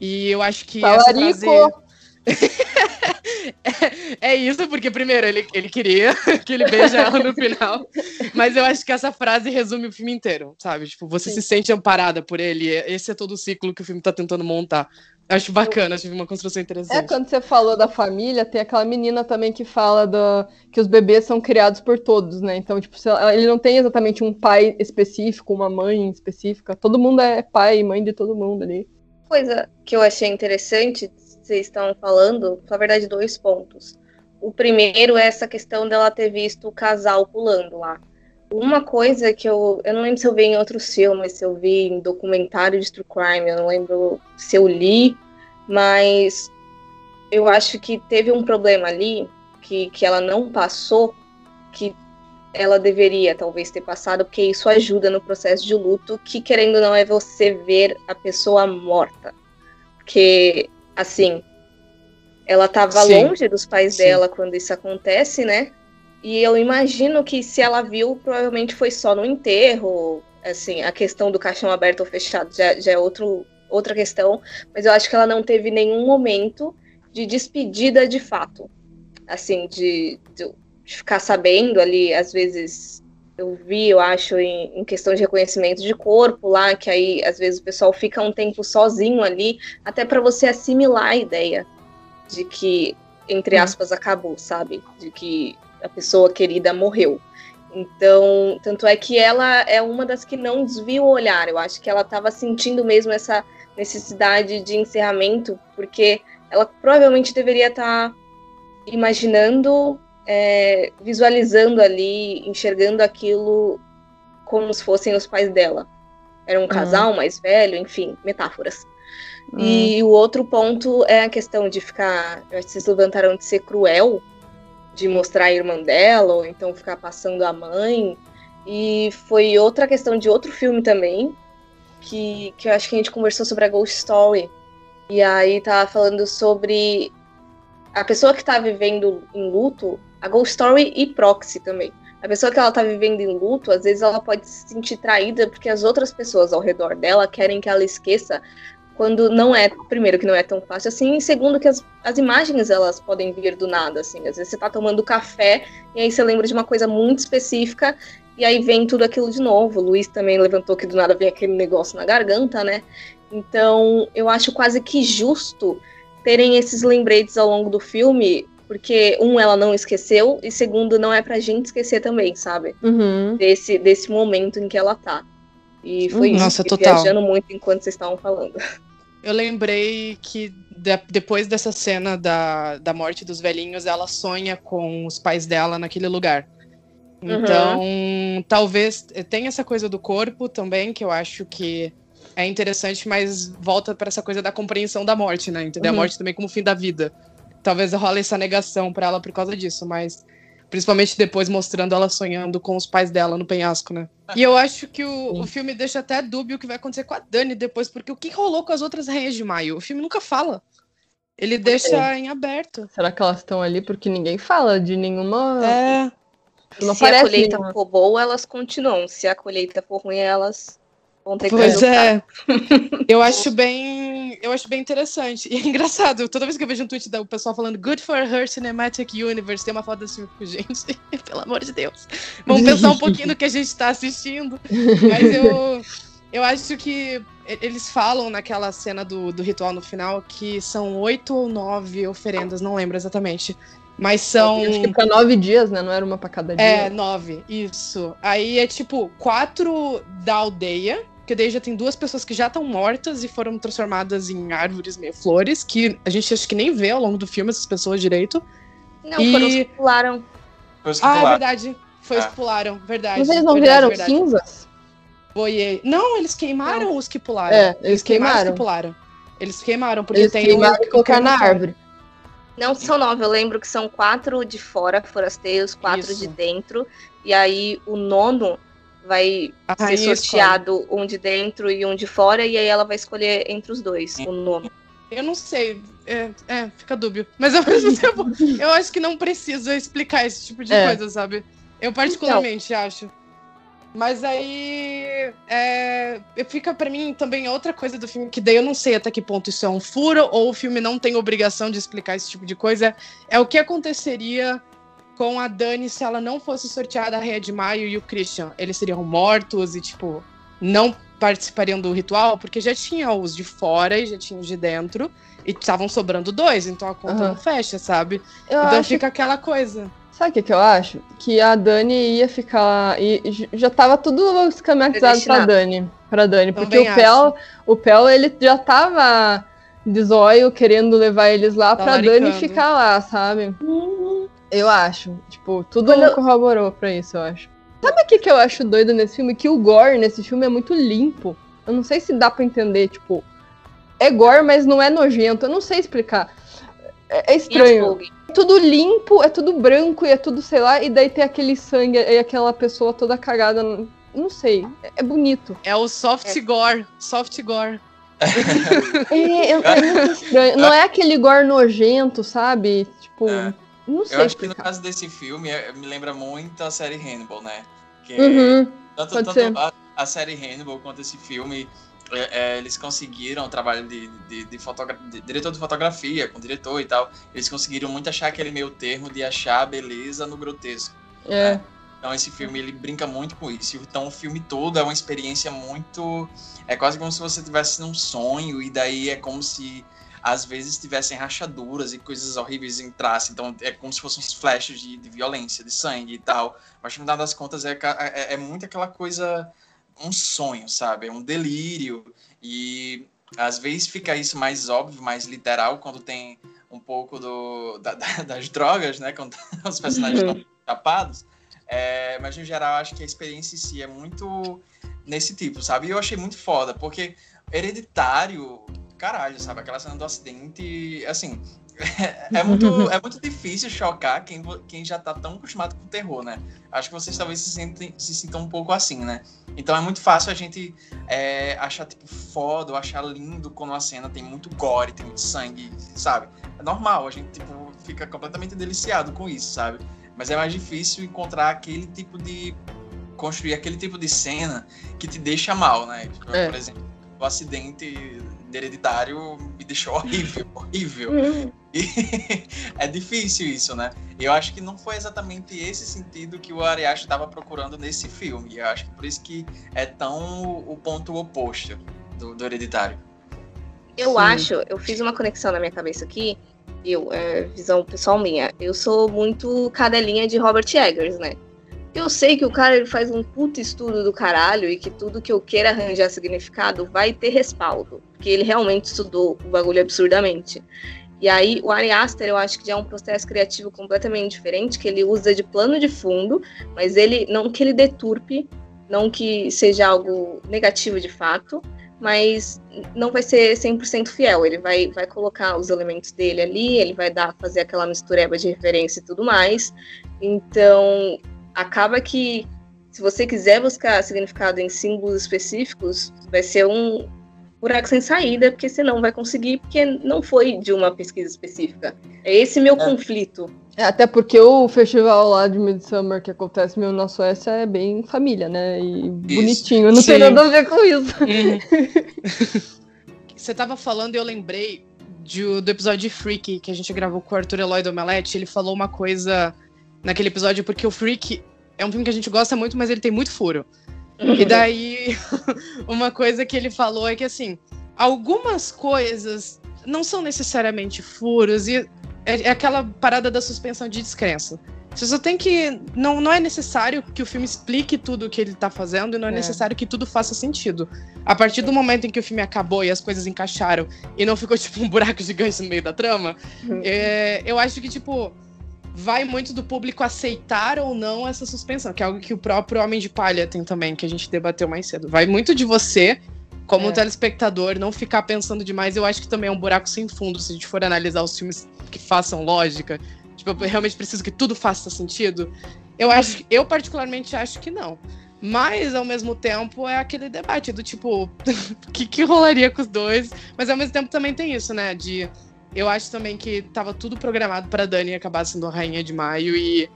E eu acho que. Talarico. Essa frase... é, é, isso, porque primeiro ele, ele queria que ele beije ela no final. Mas eu acho que essa frase resume o filme inteiro, sabe? Tipo, você Sim. se sente amparada por ele. Esse é todo o ciclo que o filme tá tentando montar. Acho bacana, acho uma construção interessante. É, quando você falou da família, tem aquela menina também que fala do, que os bebês são criados por todos, né? Então, tipo, ele não tem exatamente um pai específico, uma mãe específica. Todo mundo é pai e mãe de todo mundo ali. Coisa que eu achei interessante, vocês estão falando, na verdade, dois pontos. O primeiro é essa questão dela ter visto o casal pulando lá. Uma coisa que eu. Eu não lembro se eu vi em outros filmes, se eu vi em documentário de True Crime, eu não lembro se eu li, mas eu acho que teve um problema ali que, que ela não passou, que ela deveria talvez ter passado, porque isso ajuda no processo de luto, que querendo ou não é você ver a pessoa morta. Porque, assim, ela estava longe dos pais Sim. dela quando isso acontece, né? E eu imagino que se ela viu, provavelmente foi só no enterro. Assim, a questão do caixão aberto ou fechado já, já é outro, outra questão. Mas eu acho que ela não teve nenhum momento de despedida de fato. Assim, de, de, de ficar sabendo ali, às vezes eu vi, eu acho, em, em, questão de reconhecimento de corpo lá, que aí às vezes o pessoal fica um tempo sozinho ali, até para você assimilar a ideia de que, entre uhum. aspas, acabou, sabe? De que a pessoa querida morreu. Então, tanto é que ela é uma das que não desvia o olhar. Eu acho que ela estava sentindo mesmo essa necessidade de encerramento, porque ela provavelmente deveria estar tá imaginando, é, visualizando ali, enxergando aquilo como se fossem os pais dela. Era um uhum. casal mais velho, enfim, metáforas. Uhum. E o outro ponto é a questão de ficar. Eu acho que vocês levantaram de ser cruel de mostrar a irmã dela, ou então ficar passando a mãe. E foi outra questão de outro filme também, que, que eu acho que a gente conversou sobre a Ghost Story. E aí tava falando sobre a pessoa que tá vivendo em luto, a Ghost Story e Proxy também. A pessoa que ela tá vivendo em luto, às vezes ela pode se sentir traída porque as outras pessoas ao redor dela querem que ela esqueça quando não é, primeiro, que não é tão fácil assim, e segundo, que as, as imagens elas podem vir do nada, assim. Às vezes você tá tomando café e aí você lembra de uma coisa muito específica e aí vem tudo aquilo de novo. O Luiz também levantou que do nada vem aquele negócio na garganta, né? Então, eu acho quase que justo terem esses lembretes ao longo do filme, porque, um, ela não esqueceu, e segundo, não é pra gente esquecer também, sabe? Uhum. Desse, desse momento em que ela tá. E foi Nossa, isso, total. viajando muito enquanto vocês estavam falando. Eu lembrei que de, depois dessa cena da, da morte dos velhinhos, ela sonha com os pais dela naquele lugar. Então, uhum. talvez tenha essa coisa do corpo também, que eu acho que é interessante, mas volta para essa coisa da compreensão da morte, né? Entender uhum. a morte também como fim da vida. Talvez role essa negação para ela por causa disso, mas Principalmente depois mostrando ela sonhando com os pais dela no penhasco, né? E eu acho que o, o filme deixa até dúbio o que vai acontecer com a Dani depois, porque o que rolou com as outras rainhas de maio? O filme nunca fala. Ele deixa é. em aberto. Será que elas estão ali porque ninguém fala de nenhuma. É. Não Se a colheita nenhuma. for boa, elas continuam. Se a colheita for ruim, elas vão ter que Pois é. eu acho bem eu acho bem interessante. E é engraçado, toda vez que eu vejo um tweet do pessoal falando Good for her cinematic universe, tem uma foto assim, gente, pelo amor de Deus. Vamos pensar um pouquinho no que a gente tá assistindo. Mas eu, eu acho que eles falam naquela cena do, do ritual no final que são oito ou nove oferendas, não lembro exatamente. Mas são. Acho que pra nove dias, né? Não era uma pra cada dia. É, nove, isso. Aí é tipo, quatro da aldeia, porque daí já tem duas pessoas que já estão mortas e foram transformadas em árvores meio flores, que a gente acho que nem vê ao longo do filme essas pessoas direito. Não, e... foram os que pularam. Os que ah, é verdade. Foi ah. os que pularam, verdade. Mas eles não verdade, viraram verdade. cinzas? Foi. Não, eles queimaram não. os que pularam. É, eles, eles queimaram. queimaram. os que pularam. Eles queimaram, porque eles tem queimaram um... e colocaram na árvore. Não são nove, eu lembro que são quatro de fora, forasteiros, quatro Isso. de dentro. E aí o nono vai ser sorteado escolhe. um de dentro e um de fora, e aí ela vai escolher entre os dois, o nome. Eu não sei, é, é fica dúbio. Mas ao mesmo tempo, eu acho que não precisa explicar esse tipo de é. coisa, sabe? Eu particularmente então. acho. Mas aí é, fica para mim também outra coisa do filme, que daí eu não sei até que ponto isso é um furo, ou o filme não tem obrigação de explicar esse tipo de coisa. É o que aconteceria com a Dani se ela não fosse sorteada a Rei de Maio e o Christian. Eles seriam mortos e, tipo, não participariam do ritual, porque já tinha os de fora e já tinha os de dentro, e estavam sobrando dois, então a conta uhum. não fecha, sabe? Eu então acho... fica aquela coisa. Sabe o que, que eu acho? Que a Dani ia ficar. E já tava tudo esquematizado pra Dani. Pra Dani. Porque o Pel, o Pel, ele já tava de zóio querendo levar eles lá tá pra. Dani ficar lá, sabe? Uhum. Eu acho. Tipo, tudo Quando... corroborou pra isso, eu acho. Sabe o que, que eu acho doido nesse filme? Que o gore nesse filme é muito limpo. Eu não sei se dá pra entender, tipo. É gore, mas não é nojento. Eu não sei explicar. É, é estranho. É tudo limpo, é tudo branco e é tudo, sei lá, e daí tem aquele sangue e aquela pessoa toda cagada. Não sei. É, é bonito. É o soft é. gore. Soft gore. é, é, muito estranho. Não é aquele gore nojento, sabe? Tipo. É. Não sei. Eu acho que no caso desse filme me lembra muito a série Hannibal, né? Que uhum, tanto, tanto a, a, série Hannibal quanto esse filme, é, é, eles conseguiram o trabalho de, de, de, de, diretor de fotografia, com diretor e tal. Eles conseguiram muito achar aquele meio termo de achar a beleza no grotesco. É. Né? Então esse filme ele brinca muito com isso. Então o filme todo é uma experiência muito. É quase como se você tivesse num sonho, e daí é como se às vezes tivessem rachaduras e coisas horríveis entrassem. Então é como se fossem uns flashes de, de violência, de sangue e tal. Mas no final das contas é, é, é muito aquela coisa, um sonho, sabe? É um delírio. E às vezes fica isso mais óbvio, mais literal, quando tem um pouco do, da, das drogas, né? Quando os personagens estão tapados. É, mas no geral, acho que a experiência em si é muito nesse tipo, sabe? E eu achei muito foda, porque Hereditário caralho, sabe? Aquela cena do acidente, assim, é, muito, é muito difícil chocar quem, quem já tá tão acostumado com o terror, né? Acho que vocês talvez se, sentem, se sintam um pouco assim, né? Então é muito fácil a gente é, achar, tipo, foda ou achar lindo quando a cena tem muito gore, tem muito sangue, sabe? É normal, a gente, tipo, fica completamente deliciado com isso, sabe? Mas é mais difícil encontrar aquele tipo de... construir aquele tipo de cena que te deixa mal, né? Tipo, é. Por exemplo, o acidente de hereditário me deixou horrível, horrível. Uhum. E é difícil isso, né? Eu acho que não foi exatamente esse sentido que o Ariashi estava procurando nesse filme. Eu acho que por isso que é tão o ponto oposto do, do hereditário. Eu Sim. acho, eu fiz uma conexão na minha cabeça aqui, eu, é, visão pessoal minha. Eu sou muito cadelinha de Robert Eggers, né? Eu sei que o cara ele faz um puto estudo do caralho e que tudo que eu queira arranjar significado vai ter respaldo. Porque ele realmente estudou o bagulho absurdamente. E aí, o Ari Aster, eu acho que já é um processo criativo completamente diferente, que ele usa de plano de fundo, mas ele não que ele deturpe, não que seja algo negativo de fato, mas não vai ser 100% fiel. Ele vai, vai colocar os elementos dele ali, ele vai dar fazer aquela mistureba de referência e tudo mais. Então, acaba que se você quiser buscar significado em símbolos específicos, vai ser um buraco sem saída, porque você não vai conseguir, porque não foi de uma pesquisa específica. É esse meu é. conflito. É, até porque o festival lá de Midsummer que acontece mesmo na Suécia é bem família, né? E isso. bonitinho, não Sim. tem nada a ver com isso. Uhum. você tava falando e eu lembrei de, do episódio de Freak que a gente gravou com o Arthur Eloy do Omelete. Ele falou uma coisa naquele episódio, porque o Freak é um filme que a gente gosta muito, mas ele tem muito furo. E daí, uma coisa que ele falou é que, assim, algumas coisas não são necessariamente furos, e é, é aquela parada da suspensão de descrença. Você só tem que. Não, não é necessário que o filme explique tudo o que ele tá fazendo e não é, é, necessário que tudo faça sentido. A partir do momento em que o filme acabou e as coisas encaixaram e não ficou tipo um buraco gigante no meio da trama, uhum. é, eu acho que, tipo, vai muito do público aceitar ou não essa suspensão, que é algo que o próprio Homem de Palha tem também, que a gente debateu mais cedo. Vai muito de você, como é. telespectador, não ficar pensando demais. Eu acho que também é um buraco sem fundo, se a gente for analisar os filmes que façam lógica. Tipo, eu realmente preciso que tudo faça sentido. Eu acho, eu particularmente acho que não. Mas, ao mesmo tempo, é aquele debate do tipo, o que, que rolaria com os dois? Mas, ao mesmo tempo, também tem isso, né? De eu acho também que tava tudo programado para Dani acabar sendo a rainha de maio e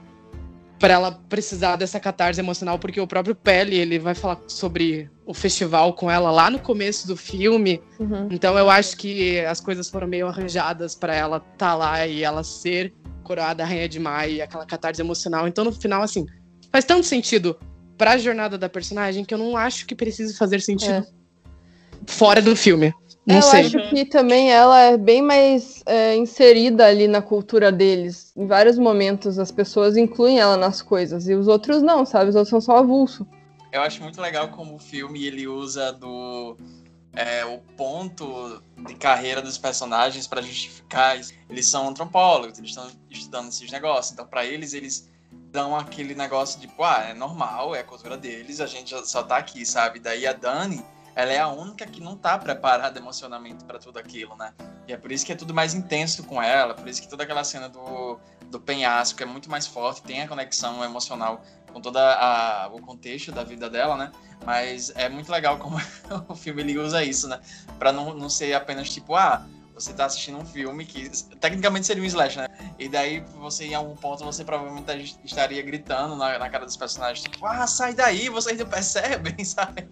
para ela precisar dessa catarse emocional, porque o próprio Pele, ele vai falar sobre o festival com ela lá no começo do filme. Uhum. Então eu acho que as coisas foram meio arranjadas para ela estar tá lá e ela ser coroada rainha de maio e aquela catarse emocional. Então no final assim, faz tanto sentido para a jornada da personagem que eu não acho que precise fazer sentido é. fora do filme. Não eu sei. acho que também ela é bem mais é, inserida ali na cultura deles. Em vários momentos as pessoas incluem ela nas coisas e os outros não, sabe? Os outros são só avulso. Eu acho muito legal como o filme ele usa do é, o ponto de carreira dos personagens para justificar. Eles são antropólogos, eles estão estudando esses negócios. Então, para eles, eles dão aquele negócio de, tipo, ah, é normal, é a cultura deles, a gente só tá aqui, sabe? Daí a Dani, ela é a única que não tá preparada emocionalmente para tudo aquilo, né? E é por isso que é tudo mais intenso com ela, por isso que toda aquela cena do, do penhasco é muito mais forte, tem a conexão emocional com todo o contexto da vida dela, né? Mas é muito legal como o filme ele usa isso, né? Pra não, não ser apenas tipo, ah, você tá assistindo um filme que tecnicamente seria um slash, né? E daí você, em algum ponto, você provavelmente estaria gritando na, na cara dos personagens, tipo, ah, sai daí, vocês não percebem, sabe?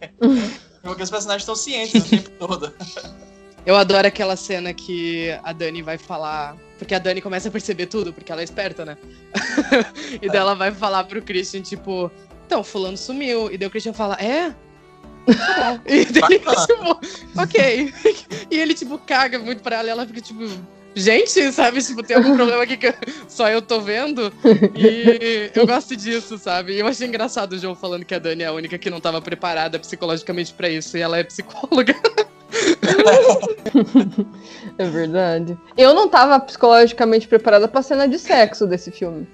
Porque os personagens estão cientes o tempo todo. Eu adoro aquela cena que a Dani vai falar. Porque a Dani começa a perceber tudo, porque ela é esperta, né? e daí ela vai falar pro Christian, tipo, então, fulano sumiu. E daí o Christian fala, é? e daí, tipo, ok. E ele, tipo, caga muito pra ela e ela fica, tipo, gente, sabe? Tipo, tem algum problema aqui que só eu tô vendo. E eu gosto disso, sabe? Eu achei engraçado o João falando que a Dani é a única que não tava preparada psicologicamente para isso. E ela é psicóloga. é verdade. Eu não tava psicologicamente preparada pra cena de sexo desse filme.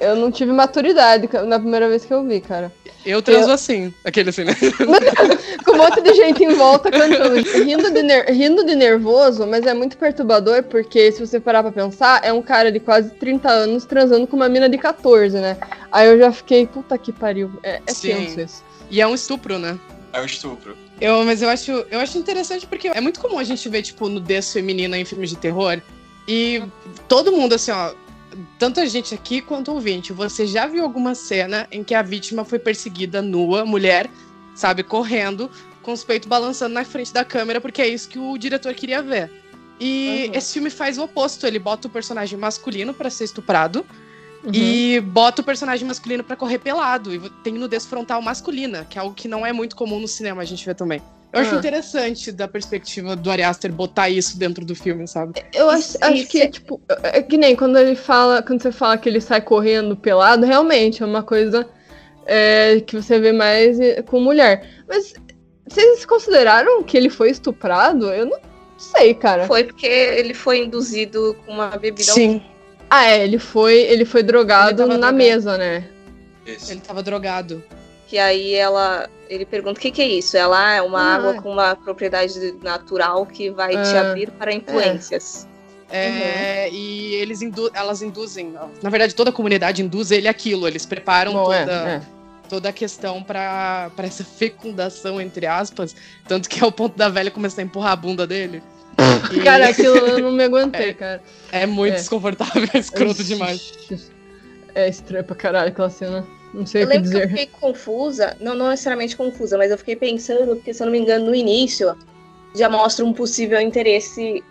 Eu não tive maturidade na primeira vez que eu vi, cara. Eu transo eu... assim, aquele assim, né? Com um monte de gente em volta cantando, rindo de, ner... rindo de nervoso, mas é muito perturbador, porque se você parar pra pensar, é um cara de quase 30 anos transando com uma mina de 14, né? Aí eu já fiquei, puta que pariu. É, é tenso isso. E é um estupro, né? É um estupro. Eu, mas eu acho, eu acho interessante porque é muito comum a gente ver, tipo, nudez feminina em filmes de terror. E todo mundo, assim, ó, tanto a gente aqui quanto o ouvinte, você já viu alguma cena em que a vítima foi perseguida nua, mulher, sabe, correndo, com os peitos balançando na frente da câmera, porque é isso que o diretor queria ver. E uhum. esse filme faz o oposto, ele bota o personagem masculino para ser estuprado uhum. e bota o personagem masculino para correr pelado. E tem nudez frontal masculina, que é algo que não é muito comum no cinema a gente vê também. Eu acho ah. interessante da perspectiva do Ari Aster botar isso dentro do filme, sabe? Eu acho, acho que, tipo, é que nem quando ele fala, quando você fala que ele sai correndo pelado, realmente é uma coisa é, que você vê mais com mulher. Mas vocês consideraram que ele foi estuprado? Eu não sei, cara. Foi porque ele foi induzido com uma bebida. Sim. Ah, é, ele foi, ele foi drogado ele na drogado. mesa, né? Esse. Ele tava drogado. Que aí ela ele pergunta o que, que é isso? Ela é uma ah. água com uma propriedade natural que vai ah. te abrir para influências. É, uhum. e eles indu elas induzem, na verdade toda a comunidade induz ele aquilo, eles preparam Bom, toda, é, é. toda a questão para essa fecundação, entre aspas, tanto que é o ponto da velha começar a empurrar a bunda dele. E... Cara, aquilo eu não me aguentei, é, cara. É muito desconfortável, é escroto demais. É estranho pra caralho aquela cena. Não sei eu o que dizer. Que eu fiquei confusa, não, não necessariamente confusa, mas eu fiquei pensando, porque se eu não me engano, no início já mostra um possível interesse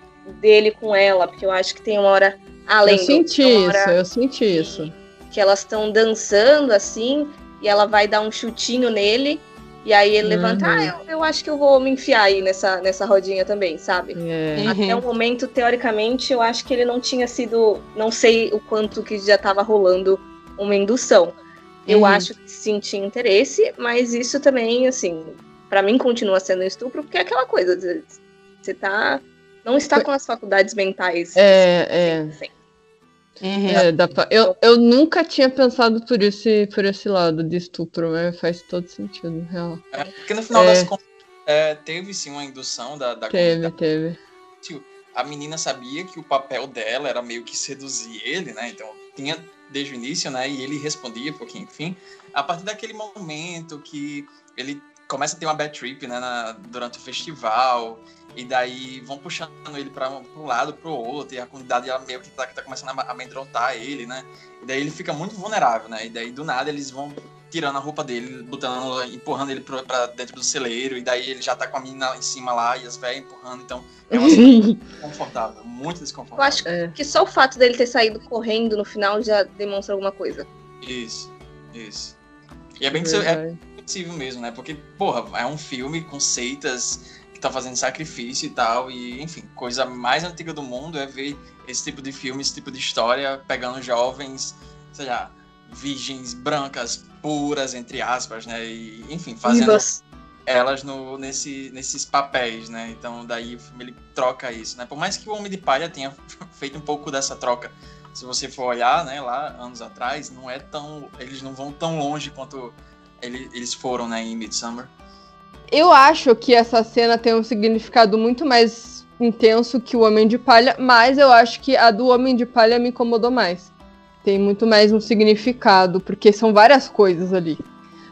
dele com ela, porque eu acho que tem uma hora além. Eu senti isso, eu senti isso. Que elas estão dançando assim, e ela vai dar um chutinho nele, e aí ele uhum. levanta, ah, eu, eu acho que eu vou me enfiar aí nessa, nessa rodinha também, sabe? É. Até uhum. o momento, teoricamente, eu acho que ele não tinha sido. Não sei o quanto que já estava rolando uma indução. Eu uhum. acho que sim tinha interesse, mas isso também, assim, para mim continua sendo estupro, porque é aquela coisa, você tá. Não está com as faculdades mentais. É, é. Assim. Uhum. é pra... eu, eu nunca tinha pensado por esse, por esse lado de estupro, mas faz todo sentido, real. É, porque no final é... das contas, é, teve sim uma indução da, da Teve, teve. A menina sabia que o papel dela era meio que seduzir ele, né? Então tinha desde o início, né? E ele respondia, porque, enfim, a partir daquele momento que ele começa a ter uma bad trip, né, na, durante o festival, e daí vão puxando ele para um lado, para o outro, e a comunidade ela meio que tá, que tá começando a amedrontar ele, né? E daí ele fica muito vulnerável, né? E daí do nada eles vão tirando a roupa dele, botando, empurrando ele para dentro do celeiro, e daí ele já tá com a menina em cima lá e as velhas empurrando, então é uma desconfortável, muito desconfortável. Eu acho é. que só o fato dele ter saído correndo no final já demonstra alguma coisa. Isso, isso. E é bem é possível mesmo, né? Porque, porra, é um filme com seitas que tá fazendo sacrifício e tal, e enfim, coisa mais antiga do mundo é ver esse tipo de filme, esse tipo de história, pegando jovens, sei lá, virgens brancas puras, entre aspas, né? E, enfim, fazendo elas no, nesse, nesses papéis, né? Então daí ele troca isso, né? Por mais que o Homem de Palha tenha feito um pouco dessa troca se você for olhar, né, lá anos atrás, não é tão, eles não vão tão longe quanto ele, eles foram, né, em Midsummer. Eu acho que essa cena tem um significado muito mais intenso que o Homem de Palha, mas eu acho que a do Homem de Palha me incomodou mais. Tem muito mais um significado, porque são várias coisas ali.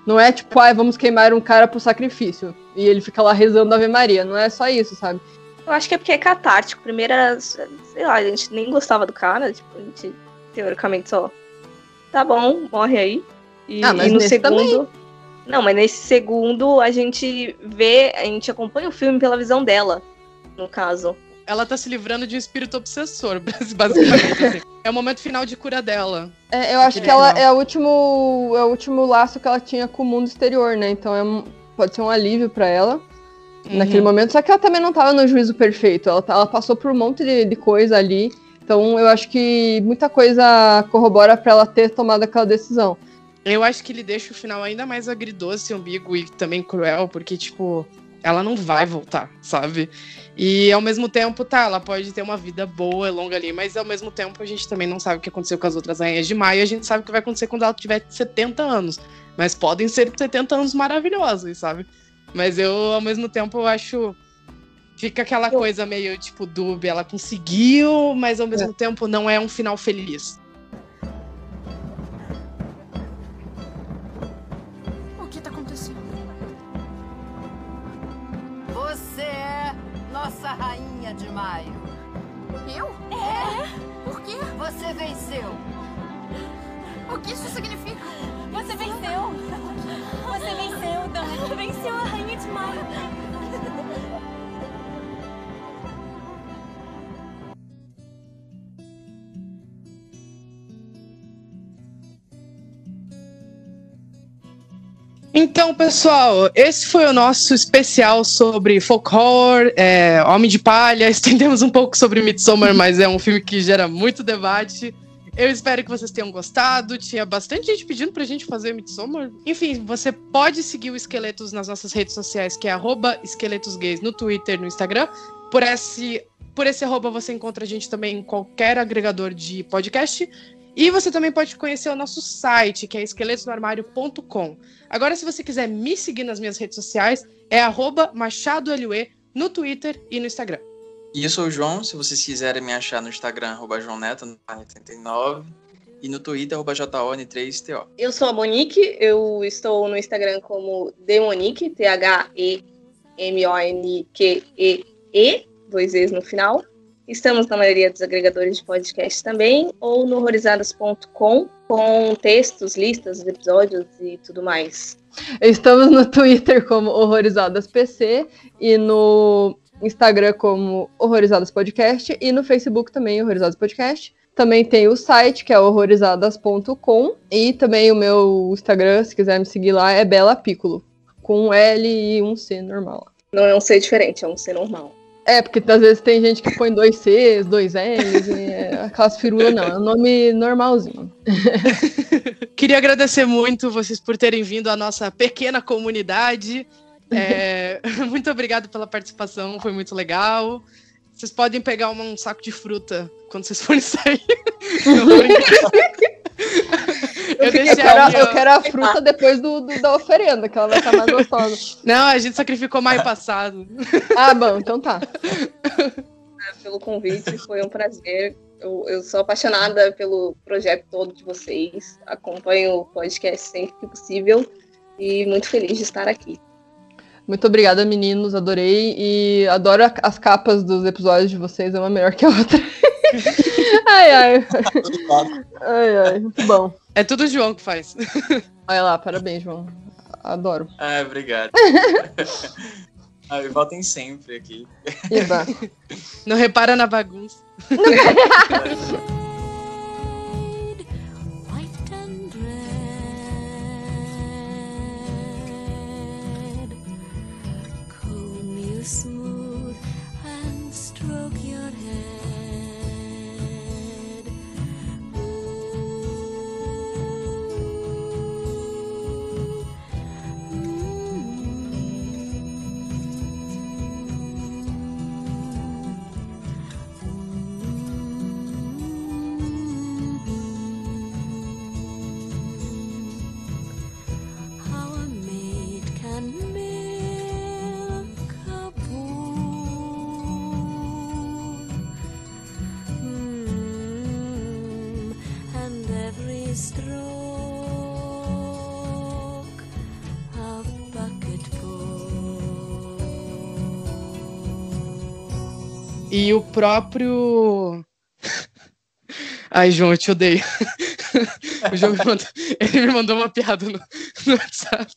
Não é tipo, ai, ah, vamos queimar um cara pro sacrifício. E ele fica lá rezando a Ave Maria. Não é só isso, sabe? Eu acho que é porque é catártico. Primeiro era, sei lá, a gente nem gostava do cara. Tipo, a gente teoricamente só. Tá bom, morre aí. E, ah, mas e no segundo. Também. Não, mas nesse segundo a gente vê, a gente acompanha o filme pela visão dela, no caso. Ela tá se livrando de um espírito obsessor, basicamente. assim. É o momento final de cura dela. É, eu acho que, que ela é o, último, é o último laço que ela tinha com o mundo exterior, né? Então é, pode ser um alívio para ela uhum. naquele momento. Só que ela também não tava no juízo perfeito. Ela, ela passou por um monte de, de coisa ali. Então eu acho que muita coisa corrobora para ela ter tomado aquela decisão. Eu acho que ele deixa o final ainda mais agridoce, ambíguo e também cruel, porque, tipo, ela não vai voltar, sabe? E ao mesmo tempo, tá, ela pode ter uma vida boa, longa ali, mas ao mesmo tempo a gente também não sabe o que aconteceu com as outras rainhas de maio, a gente sabe o que vai acontecer quando ela tiver 70 anos. Mas podem ser 70 anos maravilhosos, sabe? Mas eu, ao mesmo tempo, eu acho. Fica aquela coisa meio tipo dúbia. Ela conseguiu, mas ao mesmo é. tempo não é um final feliz. Nossa rainha de maio. Eu? É. Por quê? Você venceu. O que isso significa? Você venceu. Você venceu, Dani. Venceu a rainha de maio. Então, pessoal, esse foi o nosso especial sobre folk horror, é, Homem de Palha. Estendemos um pouco sobre Midsommar, mas é um filme que gera muito debate. Eu espero que vocês tenham gostado. Tinha bastante gente pedindo pra gente fazer Midsommar. Enfim, você pode seguir o Esqueletos nas nossas redes sociais, que é esqueletosgays no Twitter, no Instagram. Por esse, por esse arroba você encontra a gente também em qualquer agregador de podcast. E você também pode conhecer o nosso site, que é esqueletosnoarmário.com. Agora, se você quiser me seguir nas minhas redes sociais, é MachadoLE no Twitter e no Instagram. E eu sou o João, se vocês quiserem me achar no Instagram, arroba João Neto, no 89 e no Twitter, arroba JON3TO. Eu sou a Monique, eu estou no Instagram como Demonique, T-H-E-M-O-N-Q-E-E, dois E's no final. Estamos na maioria dos agregadores de podcast também, ou no horrorizadas.com, com textos, listas, episódios e tudo mais. Estamos no Twitter como Horrorizadas PC e no Instagram como Horrorizadas Podcast e no Facebook também Horrorizadas Podcast. Também tem o site que é horrorizadas.com e também o meu Instagram, se quiser me seguir lá, é Bela Piccolo, com um L e um C normal. Não é um C diferente, é um C normal. É, porque às vezes tem gente que põe dois Cs, dois L's, é, aquelas firulas não, é um nome normalzinho. Queria agradecer muito vocês por terem vindo à nossa pequena comunidade. É, muito obrigado pela participação, foi muito legal. Vocês podem pegar um saco de fruta quando vocês forem sair. Eu, eu, quero, a, eu, quero, a fruta depois do, do, da oferenda, que ela vai estar mais gostosa. Não, a gente sacrificou maio passado. Ah, bom, então tá. Pelo convite, foi um prazer. Eu, eu sou apaixonada pelo projeto todo de vocês. Acompanho o podcast sempre que possível e muito feliz de estar aqui. Muito obrigada, meninos. Adorei. E adoro as capas dos episódios de vocês, é uma melhor que a outra. Ai, ai. ai, ai. Muito bom. É tudo o João que faz. Olha lá, parabéns, João. Adoro. Ah, obrigado. ah, voltem sempre aqui. Iba. Não repara na bagunça. E o próprio. Ai, João, eu te odeio. o João me mandou, ele me mandou uma piada no, no WhatsApp.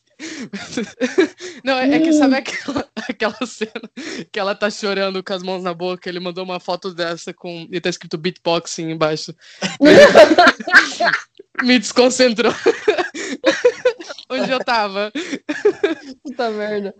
Não, é, é que sabe aquela, aquela cena que ela tá chorando com as mãos na boca? Ele mandou uma foto dessa com. E tá escrito beatboxing embaixo. me desconcentrou. Onde eu tava? Puta merda.